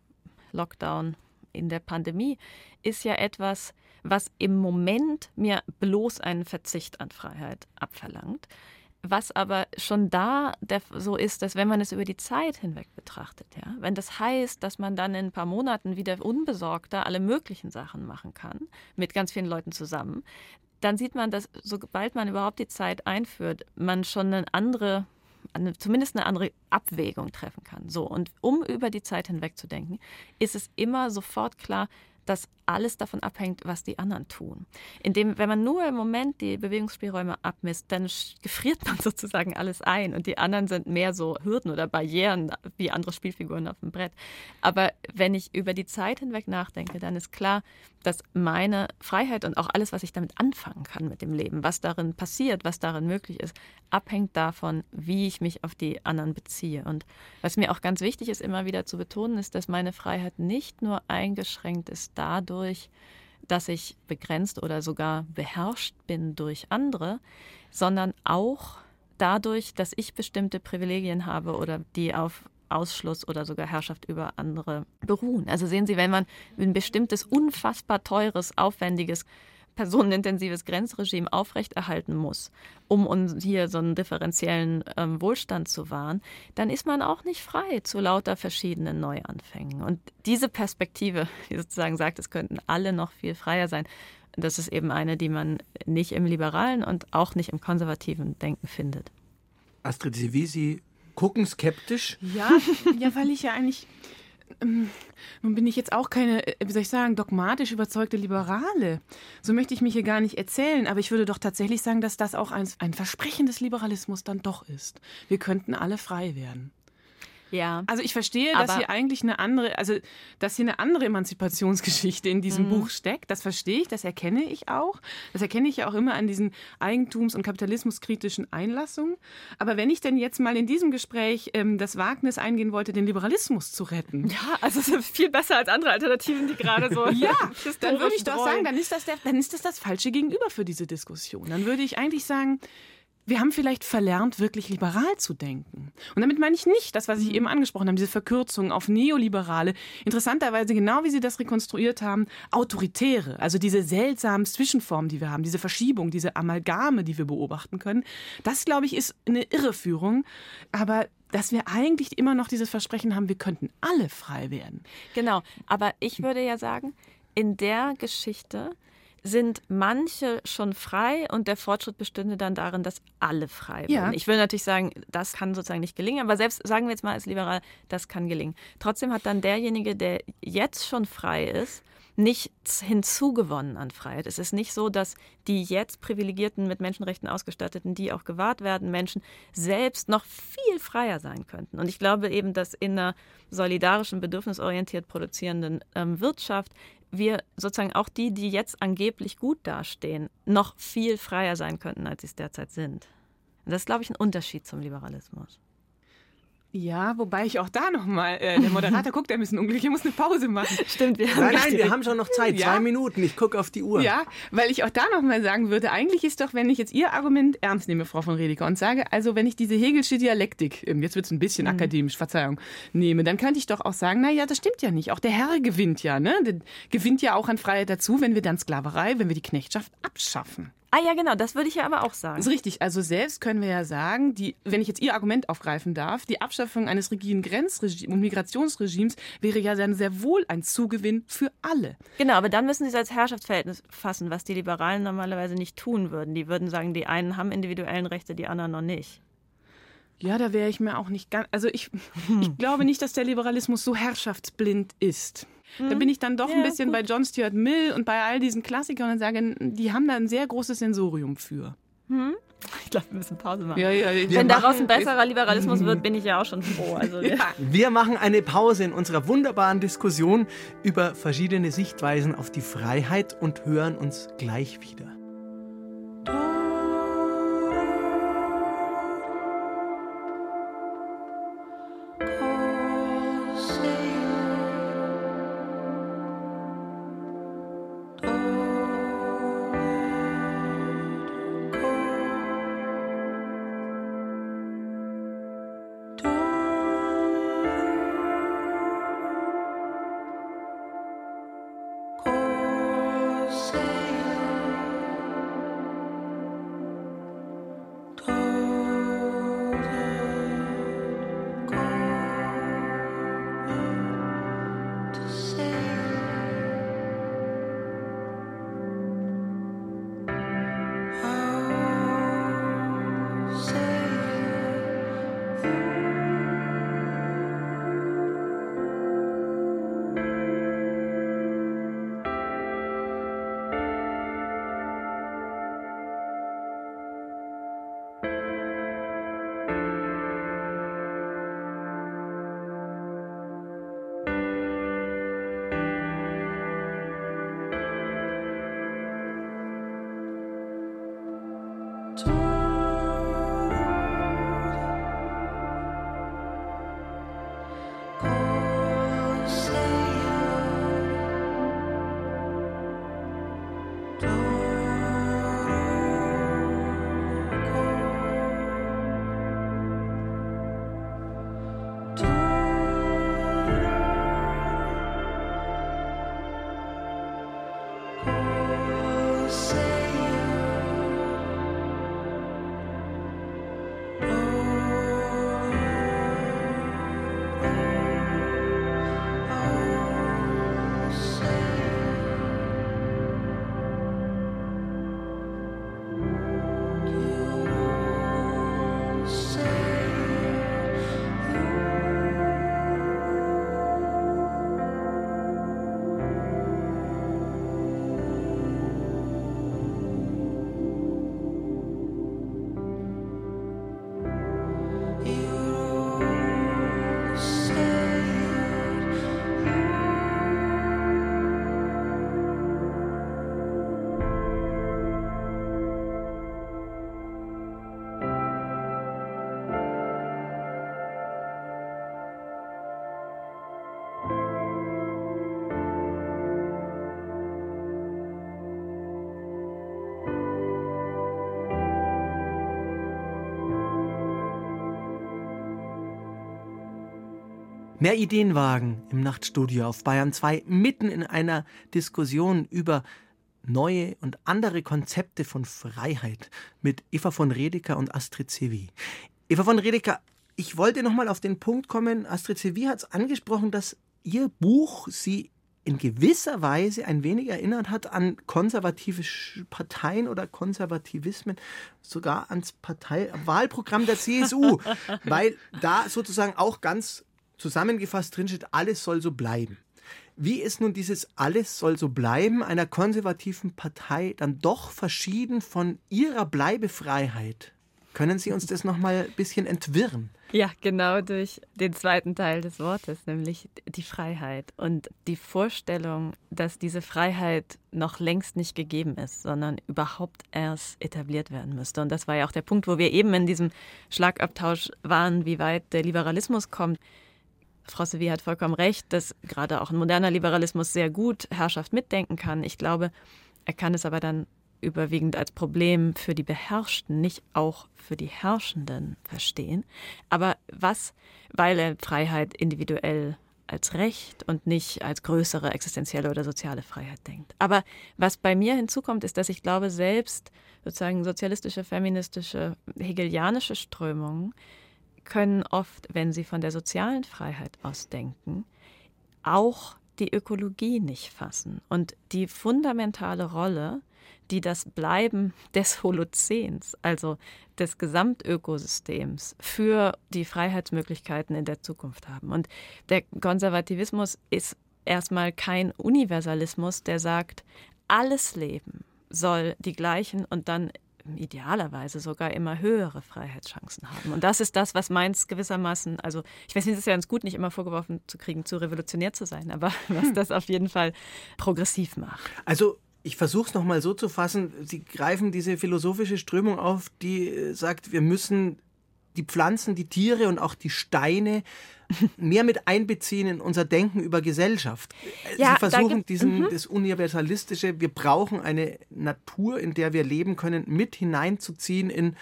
Lockdown in der Pandemie ist ja etwas, was im Moment mir bloß einen Verzicht an Freiheit abverlangt. Was aber schon da so ist, dass wenn man es über die Zeit hinweg betrachtet, ja, wenn das heißt, dass man dann in ein paar Monaten wieder unbesorgter alle möglichen Sachen machen kann, mit ganz vielen Leuten zusammen, dann sieht man, dass sobald man überhaupt die Zeit einführt, man schon eine andere, zumindest eine andere Abwägung treffen kann. So, und um über die Zeit hinweg zu denken, ist es immer sofort klar, dass alles davon abhängt, was die anderen tun. Indem, wenn man nur im Moment die Bewegungsspielräume abmisst, dann gefriert man sozusagen alles ein und die anderen sind mehr so Hürden oder Barrieren wie andere Spielfiguren auf dem Brett. Aber wenn ich über die Zeit hinweg nachdenke, dann ist klar, dass meine Freiheit und auch alles, was ich damit anfangen kann mit dem Leben, was darin passiert, was darin möglich ist, abhängt davon, wie ich mich auf die anderen beziehe. Und was mir auch ganz wichtig ist, immer wieder zu betonen, ist, dass meine Freiheit nicht nur eingeschränkt ist dadurch, dass ich begrenzt oder sogar beherrscht bin durch andere, sondern auch dadurch, dass ich bestimmte Privilegien habe oder die auf Ausschluss oder sogar Herrschaft über andere beruhen. Also sehen Sie, wenn man ein bestimmtes, unfassbar teures, aufwendiges personenintensives Grenzregime aufrechterhalten muss, um uns hier so einen differenziellen ähm, Wohlstand zu wahren, dann ist man auch nicht frei zu lauter verschiedenen Neuanfängen. Und diese Perspektive, die sozusagen sagt, es könnten alle noch viel freier sein, das ist eben eine, die man nicht im liberalen und auch nicht im konservativen Denken findet. Astrid Sie gucken skeptisch. Ja, ja, weil ich ja eigentlich ähm, nun bin ich jetzt auch keine, äh, wie soll ich sagen, dogmatisch überzeugte Liberale. So möchte ich mich hier gar nicht erzählen, aber ich würde doch tatsächlich sagen, dass das auch ein, ein Versprechen des Liberalismus dann doch ist. Wir könnten alle frei werden. Ja. Also ich verstehe, dass hier eigentlich eine andere, also dass hier eine andere Emanzipationsgeschichte in diesem mhm. Buch steckt. Das verstehe ich, das erkenne ich auch. Das erkenne ich ja auch immer an diesen eigentums- und kapitalismuskritischen Einlassungen. Aber wenn ich denn jetzt mal in diesem Gespräch ähm, das Wagnis eingehen wollte, den Liberalismus zu retten. Ja, also es ist viel besser als andere Alternativen, die gerade so. ja, dann würde ich doch sagen, dann ist, das der, dann ist das das falsche Gegenüber für diese Diskussion. Dann würde ich eigentlich sagen, wir haben vielleicht verlernt, wirklich liberal zu denken. Und damit meine ich nicht das, was ich mhm. eben angesprochen habe, diese Verkürzung auf Neoliberale. Interessanterweise, genau wie Sie das rekonstruiert haben, autoritäre, also diese seltsamen Zwischenformen, die wir haben, diese Verschiebung, diese Amalgame, die wir beobachten können. Das, glaube ich, ist eine Irreführung. Aber dass wir eigentlich immer noch dieses Versprechen haben, wir könnten alle frei werden. Genau, aber ich würde ja sagen, in der Geschichte sind manche schon frei und der Fortschritt bestünde dann darin, dass alle frei werden. Ja. Ich will natürlich sagen, das kann sozusagen nicht gelingen, aber selbst sagen wir jetzt mal als Liberal, das kann gelingen. Trotzdem hat dann derjenige, der jetzt schon frei ist, nichts hinzugewonnen an Freiheit. Es ist nicht so, dass die jetzt privilegierten, mit Menschenrechten ausgestatteten, die auch gewahrt werden, Menschen selbst noch viel freier sein könnten. Und ich glaube eben, dass in einer solidarischen, bedürfnisorientiert produzierenden ähm, Wirtschaft wir sozusagen auch die, die jetzt angeblich gut dastehen, noch viel freier sein könnten, als sie es derzeit sind. Und das ist, glaube ich, ein Unterschied zum Liberalismus. Ja, wobei ich auch da nochmal, äh, der Moderator guckt ein bisschen unglücklich, er muss eine Pause machen. Stimmt, wir haben Nein, nein, wir haben schon noch Zeit, ja. zwei Minuten, ich gucke auf die Uhr. Ja, weil ich auch da nochmal sagen würde, eigentlich ist doch, wenn ich jetzt Ihr Argument ernst nehme, Frau von Redeker, und sage, also wenn ich diese Hegelsche Dialektik, ähm, jetzt wird es ein bisschen mhm. akademisch, Verzeihung, nehme, dann könnte ich doch auch sagen, naja, das stimmt ja nicht. Auch der Herr gewinnt ja, ne? Der gewinnt ja auch an Freiheit dazu, wenn wir dann Sklaverei, wenn wir die Knechtschaft abschaffen. Ah ja, genau, das würde ich ja aber auch sagen. Das ist richtig. Also selbst können wir ja sagen, die, wenn ich jetzt Ihr Argument aufgreifen darf, die Abschaffung eines rigiden Grenzregimes und Migrationsregimes wäre ja dann sehr wohl ein Zugewinn für alle. Genau, aber dann müssen Sie es als Herrschaftsverhältnis fassen, was die Liberalen normalerweise nicht tun würden. Die würden sagen, die einen haben individuellen Rechte, die anderen noch nicht. Ja, da wäre ich mir auch nicht ganz. Also ich, ich glaube nicht, dass der Liberalismus so herrschaftsblind ist. Da hm. bin ich dann doch ja, ein bisschen gut. bei John Stuart Mill und bei all diesen Klassikern und sage, die haben da ein sehr großes Sensorium für. Hm? Ich glaube, wir müssen Pause machen. Ja, ja, Wenn daraus ein besserer Liberalismus wird, bin ich ja auch schon froh. Also, ja. Wir machen eine Pause in unserer wunderbaren Diskussion über verschiedene Sichtweisen auf die Freiheit und hören uns gleich wieder. Mehr Ideenwagen im Nachtstudio auf Bayern 2, mitten in einer Diskussion über neue und andere Konzepte von Freiheit mit Eva von Redeker und Astrid Sevi. Eva von Redeker, ich wollte nochmal auf den Punkt kommen. Astrid Sevi hat es angesprochen, dass ihr Buch sie in gewisser Weise ein wenig erinnert hat an konservative Parteien oder Konservativismen, sogar ans Parteiwahlprogramm der CSU, weil da sozusagen auch ganz zusammengefasst drinsteht, alles soll so bleiben. Wie ist nun dieses alles soll so bleiben einer konservativen Partei dann doch verschieden von ihrer Bleibefreiheit? Können Sie uns das noch mal ein bisschen entwirren? Ja, genau durch den zweiten Teil des Wortes, nämlich die Freiheit und die Vorstellung, dass diese Freiheit noch längst nicht gegeben ist, sondern überhaupt erst etabliert werden müsste. Und das war ja auch der Punkt, wo wir eben in diesem Schlagabtausch waren, wie weit der Liberalismus kommt. Frau Sevi hat vollkommen recht, dass gerade auch ein moderner Liberalismus sehr gut Herrschaft mitdenken kann. Ich glaube, er kann es aber dann überwiegend als Problem für die Beherrschten, nicht auch für die Herrschenden verstehen. Aber was, weil er Freiheit individuell als Recht und nicht als größere existenzielle oder soziale Freiheit denkt. Aber was bei mir hinzukommt, ist, dass ich glaube, selbst sozusagen sozialistische, feministische, hegelianische Strömungen können oft, wenn sie von der sozialen Freiheit aus denken, auch die Ökologie nicht fassen und die fundamentale Rolle, die das Bleiben des Holozäns, also des Gesamtökosystems, für die Freiheitsmöglichkeiten in der Zukunft haben. Und der Konservativismus ist erstmal kein Universalismus, der sagt, alles Leben soll die gleichen und dann idealerweise sogar immer höhere Freiheitschancen haben. Und das ist das, was meins gewissermaßen, also ich weiß nicht, es ist ja ganz gut, nicht immer vorgeworfen zu kriegen, zu revolutionär zu sein, aber was das auf jeden Fall progressiv macht. Also ich versuche es nochmal so zu fassen. Sie greifen diese philosophische Strömung auf, die äh, sagt, wir müssen die Pflanzen, die Tiere und auch die Steine mehr mit einbeziehen in unser Denken über Gesellschaft. Ja, Sie versuchen diesen, mhm. das Universalistische, wir brauchen eine Natur, in der wir leben können, mit hineinzuziehen in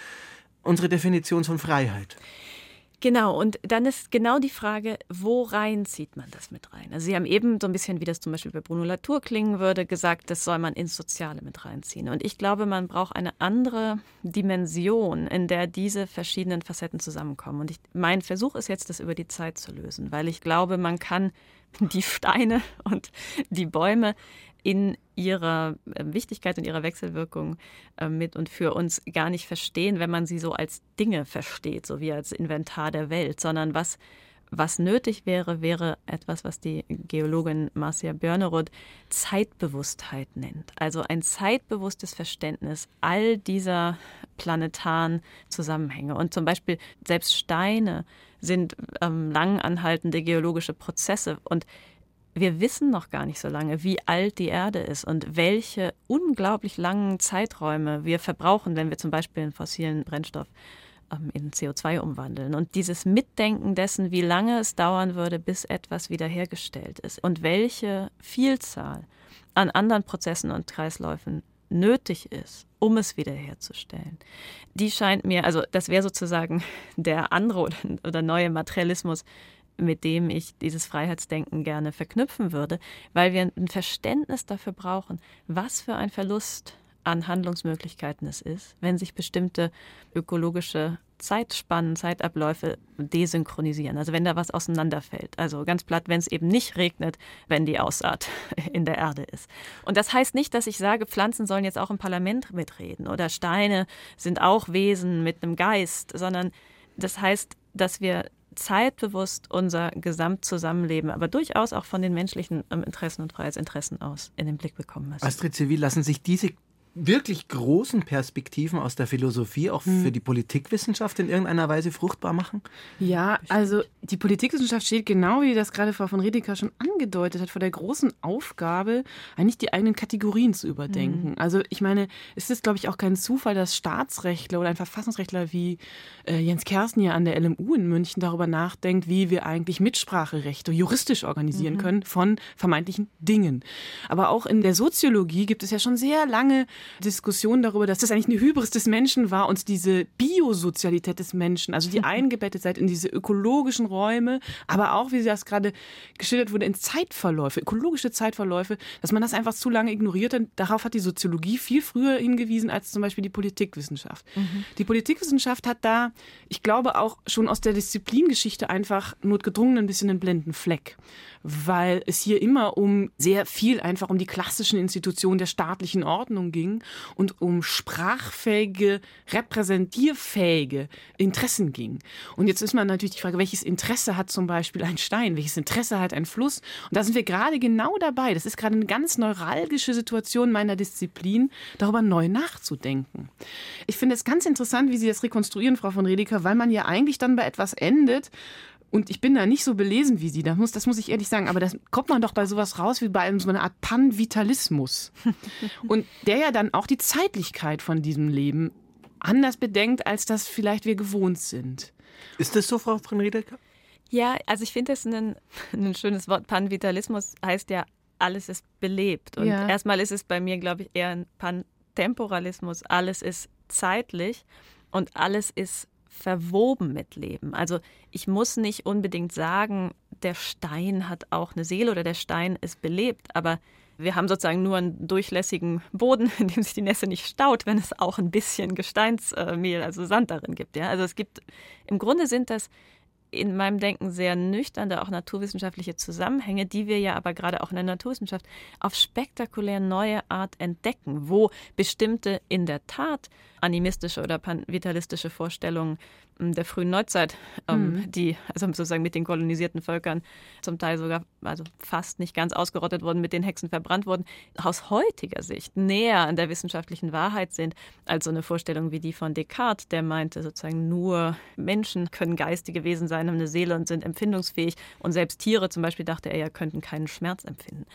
unsere Definition von Freiheit. Genau, und dann ist genau die Frage, wo rein zieht man das mit rein? Also Sie haben eben so ein bisschen, wie das zum Beispiel bei Bruno Latour klingen würde, gesagt, das soll man ins Soziale mit reinziehen. Und ich glaube, man braucht eine andere Dimension, in der diese verschiedenen Facetten zusammenkommen. Und ich, mein Versuch ist jetzt, das über die Zeit zu lösen, weil ich glaube, man kann die Steine und die Bäume in ihrer äh, Wichtigkeit und ihrer Wechselwirkung äh, mit und für uns gar nicht verstehen, wenn man sie so als Dinge versteht, so wie als Inventar der Welt, sondern was, was nötig wäre, wäre etwas, was die Geologin Marcia Börneroth Zeitbewusstheit nennt. Also ein zeitbewusstes Verständnis all dieser planetaren Zusammenhänge. Und zum Beispiel selbst Steine sind ähm, lang anhaltende geologische Prozesse und wir wissen noch gar nicht so lange, wie alt die Erde ist und welche unglaublich langen Zeiträume wir verbrauchen, wenn wir zum Beispiel einen fossilen Brennstoff ähm, in CO2 umwandeln. Und dieses Mitdenken dessen, wie lange es dauern würde, bis etwas wiederhergestellt ist und welche Vielzahl an anderen Prozessen und Kreisläufen nötig ist, um es wiederherzustellen. Die scheint mir, also das wäre sozusagen der andere oder, oder neue Materialismus, mit dem ich dieses Freiheitsdenken gerne verknüpfen würde, weil wir ein Verständnis dafür brauchen, was für ein Verlust an Handlungsmöglichkeiten es ist, wenn sich bestimmte ökologische Zeitspannen, Zeitabläufe desynchronisieren. Also wenn da was auseinanderfällt. Also ganz platt, wenn es eben nicht regnet, wenn die Aussaat in der Erde ist. Und das heißt nicht, dass ich sage, Pflanzen sollen jetzt auch im Parlament mitreden oder Steine sind auch Wesen mit einem Geist, sondern das heißt, dass wir zeitbewusst unser Gesamtzusammenleben, aber durchaus auch von den menschlichen ähm, Interessen und Freiheitsinteressen aus in den Blick bekommen müssen. Astrid Zivil, lassen sich diese wirklich großen Perspektiven aus der Philosophie auch hm. für die Politikwissenschaft in irgendeiner Weise fruchtbar machen? Ja, also die Politikwissenschaft steht genau, wie das gerade Frau von Redeker schon angedeutet hat, vor der großen Aufgabe, eigentlich die eigenen Kategorien zu überdenken. Mhm. Also ich meine, es ist, glaube ich, auch kein Zufall, dass Staatsrechtler oder ein Verfassungsrechtler wie äh, Jens Kersten hier an der LMU in München darüber nachdenkt, wie wir eigentlich Mitspracherechte juristisch organisieren mhm. können von vermeintlichen Dingen. Aber auch in der Soziologie gibt es ja schon sehr lange Diskussion darüber, dass das eigentlich eine Hybris des Menschen war und diese Biosozialität des Menschen, also die eingebettet seid in diese ökologischen Räume, aber auch, wie das gerade geschildert wurde, in Zeitverläufe, ökologische Zeitverläufe, dass man das einfach zu lange ignoriert hat. Darauf hat die Soziologie viel früher hingewiesen als zum Beispiel die Politikwissenschaft. Mhm. Die Politikwissenschaft hat da, ich glaube, auch schon aus der Disziplingeschichte einfach notgedrungen ein bisschen einen blinden Fleck weil es hier immer um sehr viel einfach um die klassischen Institutionen der staatlichen Ordnung ging und um sprachfähige, repräsentierfähige Interessen ging. Und jetzt ist man natürlich die Frage, welches Interesse hat zum Beispiel ein Stein, welches Interesse hat ein Fluss? Und da sind wir gerade genau dabei. Das ist gerade eine ganz neuralgische Situation meiner Disziplin, darüber neu nachzudenken. Ich finde es ganz interessant, wie Sie das rekonstruieren, Frau von Redeker, weil man ja eigentlich dann bei etwas endet, und ich bin da nicht so belesen wie Sie, das muss, das muss ich ehrlich sagen, aber das kommt man doch bei sowas raus wie bei einem, so einer Art Panvitalismus. und der ja dann auch die Zeitlichkeit von diesem Leben anders bedenkt, als das vielleicht wir gewohnt sind. Ist das so, Frau von Riedecker? Ja, also ich finde das ein, ein schönes Wort. Panvitalismus heißt ja, alles ist belebt. Und ja. erstmal ist es bei mir, glaube ich, eher ein Pantemporalismus. Alles ist zeitlich und alles ist verwoben mit Leben. Also ich muss nicht unbedingt sagen, der Stein hat auch eine Seele oder der Stein ist belebt, aber wir haben sozusagen nur einen durchlässigen Boden, in dem sich die Nässe nicht staut, wenn es auch ein bisschen Gesteinsmehl, also Sand darin gibt. Ja? Also es gibt, im Grunde sind das in meinem Denken sehr nüchterne, auch naturwissenschaftliche Zusammenhänge, die wir ja aber gerade auch in der Naturwissenschaft auf spektakulär neue Art entdecken, wo bestimmte in der Tat animistische oder panvitalistische Vorstellungen der frühen Neuzeit, ähm, mhm. die also sozusagen mit den kolonisierten Völkern zum Teil sogar also fast nicht ganz ausgerottet wurden, mit den Hexen verbrannt wurden, aus heutiger Sicht näher an der wissenschaftlichen Wahrheit sind als so eine Vorstellung wie die von Descartes, der meinte sozusagen nur Menschen können geistige Wesen sein, haben eine Seele und sind empfindungsfähig und selbst Tiere zum Beispiel dachte er ja könnten keinen Schmerz empfinden.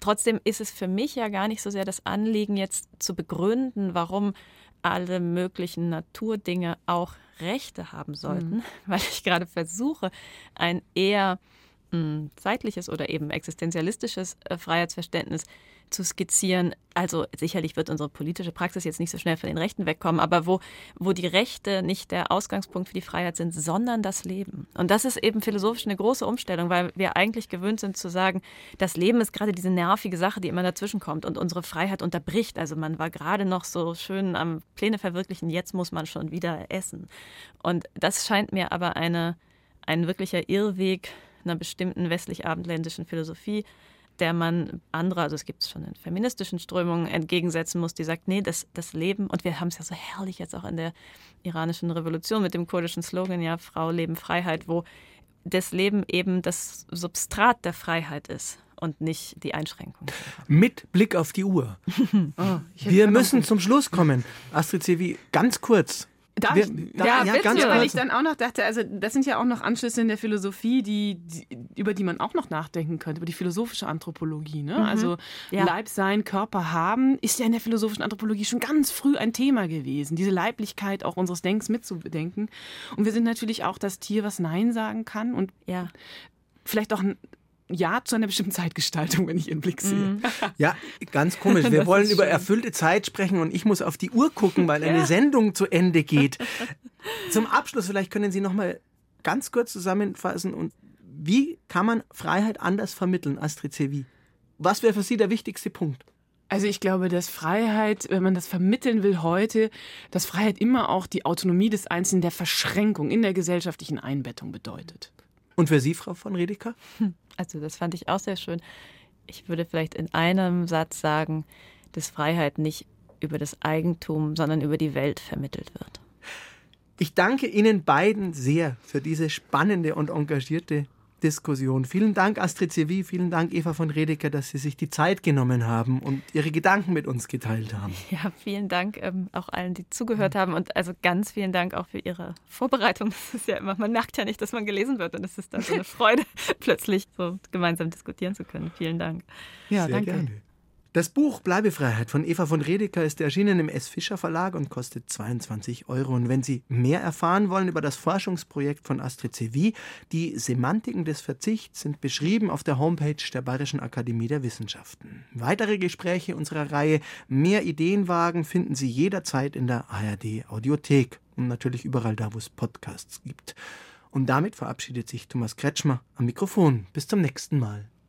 Trotzdem ist es für mich ja gar nicht so sehr das Anliegen, jetzt zu begründen, warum alle möglichen Naturdinge auch Rechte haben sollten, mhm. weil ich gerade versuche, ein eher mh, hm, zeitliches oder eben existenzialistisches äh, Freiheitsverständnis zu skizzieren. Also sicherlich wird unsere politische Praxis jetzt nicht so schnell von den Rechten wegkommen, aber wo, wo die Rechte nicht der Ausgangspunkt für die Freiheit sind, sondern das Leben. Und das ist eben philosophisch eine große Umstellung, weil wir eigentlich gewöhnt sind zu sagen, das Leben ist gerade diese nervige Sache, die immer dazwischen kommt und unsere Freiheit unterbricht. Also man war gerade noch so schön am Pläne verwirklichen, jetzt muss man schon wieder essen. Und das scheint mir aber eine, ein wirklicher Irrweg einer bestimmten westlich-abendländischen Philosophie der man andere, also es gibt es schon in feministischen Strömungen, entgegensetzen muss, die sagt, nee, das, das Leben, und wir haben es ja so herrlich jetzt auch in der iranischen Revolution mit dem kurdischen Slogan, ja, Frau, Leben, Freiheit, wo das Leben eben das Substrat der Freiheit ist und nicht die Einschränkung. Mit Blick auf die Uhr. oh, wir müssen zum Schluss kommen. Astrid Sevi, ganz kurz. Darf wir, ich, da, ja, ja bitte, weil ich dann auch noch dachte, also das sind ja auch noch Anschlüsse in der Philosophie, die, die über die man auch noch nachdenken könnte, über die philosophische Anthropologie. Ne? Mhm. Also ja. Leib sein, Körper haben, ist ja in der philosophischen Anthropologie schon ganz früh ein Thema gewesen, diese Leiblichkeit auch unseres Denkens mitzubedenken. Und wir sind natürlich auch das Tier, was Nein sagen kann und ja. vielleicht auch ja zu einer bestimmten Zeitgestaltung, wenn ich Ihren Blick sehe. Mhm. Ja, ganz komisch. Wir wollen über erfüllte Zeit sprechen und ich muss auf die Uhr gucken, weil eine ja. Sendung zu Ende geht. Zum Abschluss, vielleicht können Sie noch mal ganz kurz zusammenfassen und wie kann man Freiheit anders vermitteln, Astrid Sevi? Was wäre für Sie der wichtigste Punkt? Also ich glaube, dass Freiheit, wenn man das vermitteln will heute, dass Freiheit immer auch die Autonomie des Einzelnen der Verschränkung in der gesellschaftlichen Einbettung bedeutet. Und für Sie, Frau von Redeker? Also das fand ich auch sehr schön. Ich würde vielleicht in einem Satz sagen, dass Freiheit nicht über das Eigentum, sondern über die Welt vermittelt wird. Ich danke Ihnen beiden sehr für diese spannende und engagierte Diskussion. Vielen Dank, Astrid Sevi, vielen Dank, Eva von Redeker, dass Sie sich die Zeit genommen haben und Ihre Gedanken mit uns geteilt haben. Ja, vielen Dank ähm, auch allen, die zugehört haben und also ganz vielen Dank auch für Ihre Vorbereitung. Das ist ja immer, man merkt ja nicht, dass man gelesen wird und es ist dann so eine Freude, plötzlich so gemeinsam diskutieren zu können. Vielen Dank. Ja, Sehr danke. Gerne. Das Buch Bleibefreiheit von Eva von Redeker ist erschienen im S. Fischer Verlag und kostet 22 Euro. Und wenn Sie mehr erfahren wollen über das Forschungsprojekt von Astrid Sevi, die Semantiken des Verzichts sind beschrieben auf der Homepage der Bayerischen Akademie der Wissenschaften. Weitere Gespräche unserer Reihe Mehr Ideenwagen finden Sie jederzeit in der ARD Audiothek und natürlich überall da, wo es Podcasts gibt. Und damit verabschiedet sich Thomas Kretschmer am Mikrofon. Bis zum nächsten Mal.